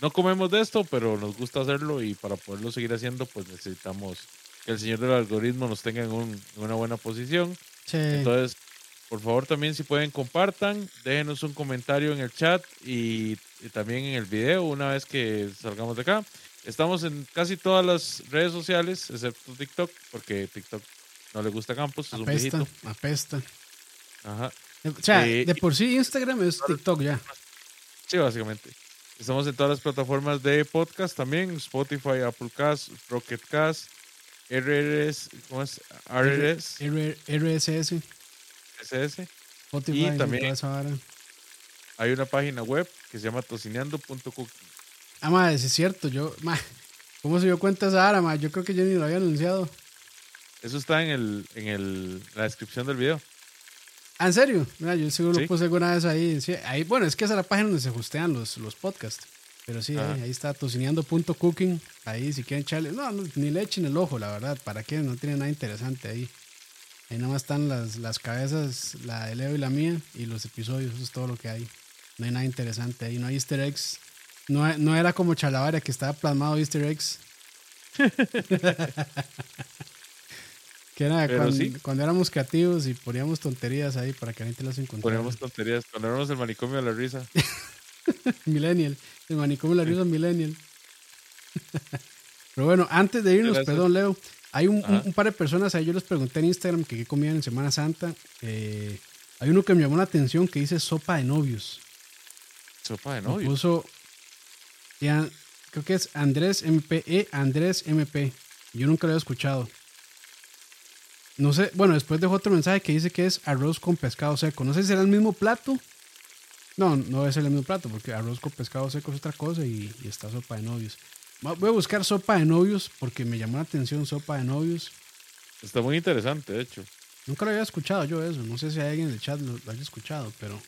[SPEAKER 2] no comemos de esto, pero nos gusta hacerlo y para poderlo seguir haciendo, pues necesitamos que el señor del algoritmo nos tenga en, un- en una buena posición.
[SPEAKER 1] Sí.
[SPEAKER 2] Entonces, por favor, también si pueden compartan, déjenos un comentario en el chat y, y también en el video una vez que salgamos de acá. Estamos en casi todas las redes sociales, excepto TikTok, porque TikTok no le gusta Campos, es un
[SPEAKER 1] apesta,
[SPEAKER 2] viejito.
[SPEAKER 1] apesta.
[SPEAKER 2] Ajá.
[SPEAKER 1] O sea,
[SPEAKER 2] Eh,
[SPEAKER 1] de por sí Instagram es TikTok ya.
[SPEAKER 2] Sí, básicamente. Estamos en todas las plataformas de podcast también, Spotify, Apple Cast, Rocket Cast, RRS, ¿cómo es? RRS,
[SPEAKER 1] R- RSS,
[SPEAKER 2] SS.
[SPEAKER 1] Spotify,
[SPEAKER 2] Y también-. Hay una página web que se llama tocineando.cooking.
[SPEAKER 1] Ah, madre, es cierto. Yo, ma, ¿cómo se dio cuenta esa vara, ma? Yo creo que yo ni lo había anunciado.
[SPEAKER 2] Eso está en el, en el, la descripción del video.
[SPEAKER 1] Ah, ¿en serio? Mira, yo seguro
[SPEAKER 2] Sí.
[SPEAKER 1] lo puse alguna vez ahí. Sí, ahí. Bueno, es que esa es la página donde se hostean los, los podcasts. Pero sí,
[SPEAKER 2] Ajá.
[SPEAKER 1] ahí, ahí está tocineando.cooking. Ahí si quieren echarle. No, no, ni le echen el ojo, la verdad. ¿Para qué? No tiene nada interesante ahí. Ahí nada más están las, las cabezas, la de Leo y la mía, y los episodios. Eso es todo lo que hay. No hay nada interesante ahí. No hay easter eggs. No, no era como Chalabaria que estaba plasmado easter eggs. que era
[SPEAKER 2] Pero
[SPEAKER 1] cuando,
[SPEAKER 2] sí.
[SPEAKER 1] cuando éramos creativos y poníamos tonterías ahí para que la gente las encontrara.
[SPEAKER 2] Ponemos tonterías, cuando éramos el manicomio de la risa.
[SPEAKER 1] Millennial. El manicomio de la risa Millennial. Pero bueno, antes de irnos, perdón, Leo, hay un, un-
[SPEAKER 2] Ajá.
[SPEAKER 1] un par de personas ahí, yo les pregunté en Instagram que qué comían en Semana Santa. Eh, hay uno que me llamó la atención que dice sopa de novios.
[SPEAKER 2] Sopa de
[SPEAKER 1] Lo
[SPEAKER 2] novio.
[SPEAKER 1] puso, ya, creo que es Andrés MP, E Andrés MP. Yo nunca lo había escuchado. No sé, bueno, después dejó otro mensaje que dice que es arroz con pescado seco. No sé si será el mismo plato No, no es el mismo plato, porque arroz con pescado seco es otra cosa y, y está sopa de novios. Voy a buscar sopa de novios porque me llamó la atención sopa de novios.
[SPEAKER 2] Está muy interesante, de hecho.
[SPEAKER 1] Nunca lo había escuchado yo eso. No sé si hay alguien en el chat lo, lo haya escuchado, pero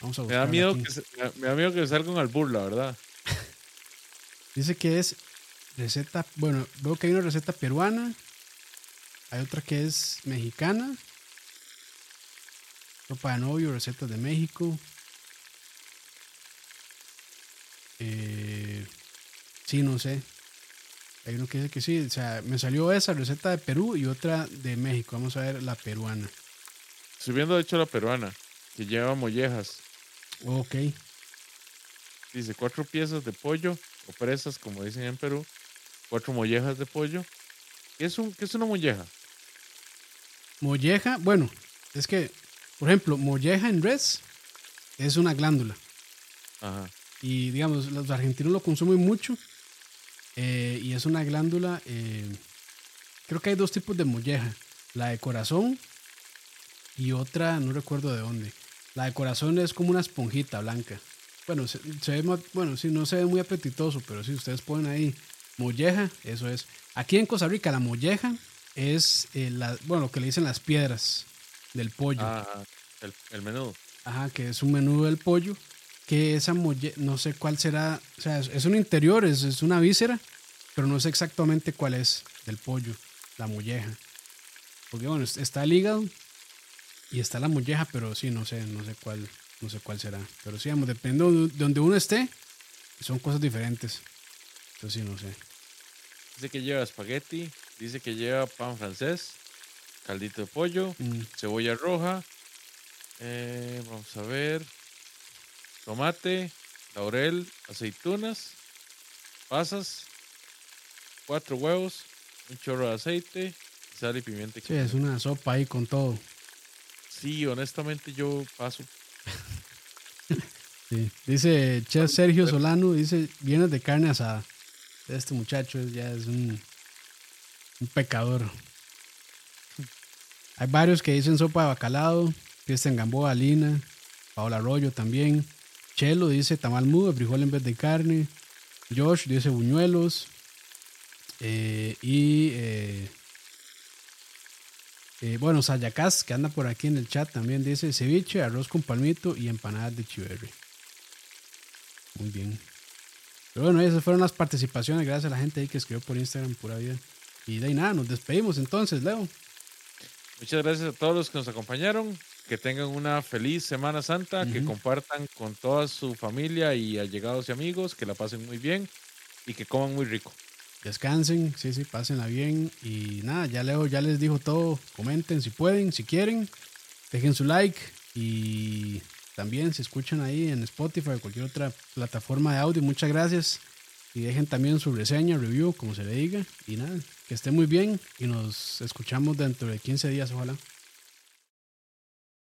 [SPEAKER 1] vamos a
[SPEAKER 2] Me
[SPEAKER 1] buscar.
[SPEAKER 2] da miedo que, se- me da- me miedo que salga un albur, la verdad.
[SPEAKER 1] Dice que es receta, bueno, veo que hay una receta peruana, hay otra que es mexicana, sopa de novio, recetas de México. Eh, sí, no sé. Hay uno que dice que sí, o sea, me salió esa receta de Perú y otra de México. Vamos a ver la peruana.
[SPEAKER 2] Estoy viendo, de hecho, la peruana, que lleva mollejas.
[SPEAKER 1] Ok,
[SPEAKER 2] Dice cuatro piezas de pollo, o presas, como dicen en Perú. Cuatro mollejas de pollo. ¿Qué es, un, qué es una molleja?
[SPEAKER 1] Molleja, bueno, es que, por ejemplo, molleja en res es una glándula.
[SPEAKER 2] Ajá.
[SPEAKER 1] Y digamos, los argentinos lo consumen mucho. eh, y es una glándula. eh, creo que hay dos tipos de molleja: la de corazón y otra, no recuerdo de dónde. La de corazón es como una esponjita blanca. Bueno, se, se ve más- bueno, sí, no se ve muy apetitoso, pero si ustedes ponen ahí molleja, eso es. Aquí en Costa Rica, la molleja es eh, la, bueno, lo que le dicen las piedras del pollo.
[SPEAKER 2] Ajá. El, el menudo.
[SPEAKER 1] Ajá, que es un menudo del pollo. Que esa molle, no sé cuál será. O sea, es, es un interior, es, es una víscera, pero no sé exactamente cuál es del pollo, la molleja. Porque bueno, es- está el hígado y está la molleja, pero sí, no sé, no sé cuál, no sé cuál será. Pero sí, digamos, depende de donde uno esté, son cosas diferentes. Entonces sí, no sé.
[SPEAKER 2] Dice que lleva espagueti, dice que lleva pan francés, caldito de pollo,
[SPEAKER 1] Mm,
[SPEAKER 2] cebolla roja, eh, vamos a ver, tomate, laurel, aceitunas, pasas, cuatro huevos, un chorro de aceite, sal y pimienta.
[SPEAKER 1] Sí, es una sopa ahí con todo.
[SPEAKER 2] Sí, honestamente yo paso.
[SPEAKER 1] Sí. Dice Chef Sergio Solano, dice, vienes de carne asada. Este muchacho ya es un, un pecador. Hay varios que dicen sopa de bacalao, Cristian Gamboa, Lina, Paola Arroyo también. Chelo dice tamal mudo, frijol en vez de carne. Josh dice buñuelos. Eh, y eh, eh, bueno, Sayacas, que anda por aquí en el chat, también dice ceviche, arroz con palmito y empanadas de chiverri. Muy bien. Pero bueno, esas fueron las participaciones. Gracias a la gente ahí que escribió por Instagram, pura vida. Y de ahí nada, nos despedimos entonces, Leo.
[SPEAKER 2] Muchas gracias a todos los que nos acompañaron. Que tengan una feliz Semana Santa, que compartan con toda su familia y allegados y amigos, que la pasen muy bien y que coman muy rico.
[SPEAKER 1] Descansen, sí, sí, pásenla bien. Y nada, ya Leo ya les dijo todo. Comenten si pueden, si quieren. Dejen su like. Y también si escuchan ahí en Spotify o cualquier otra plataforma de audio, muchas gracias. Y dejen también su reseña, review, como se le diga. Y nada, que estén muy bien y nos escuchamos dentro de 15 días, ojalá.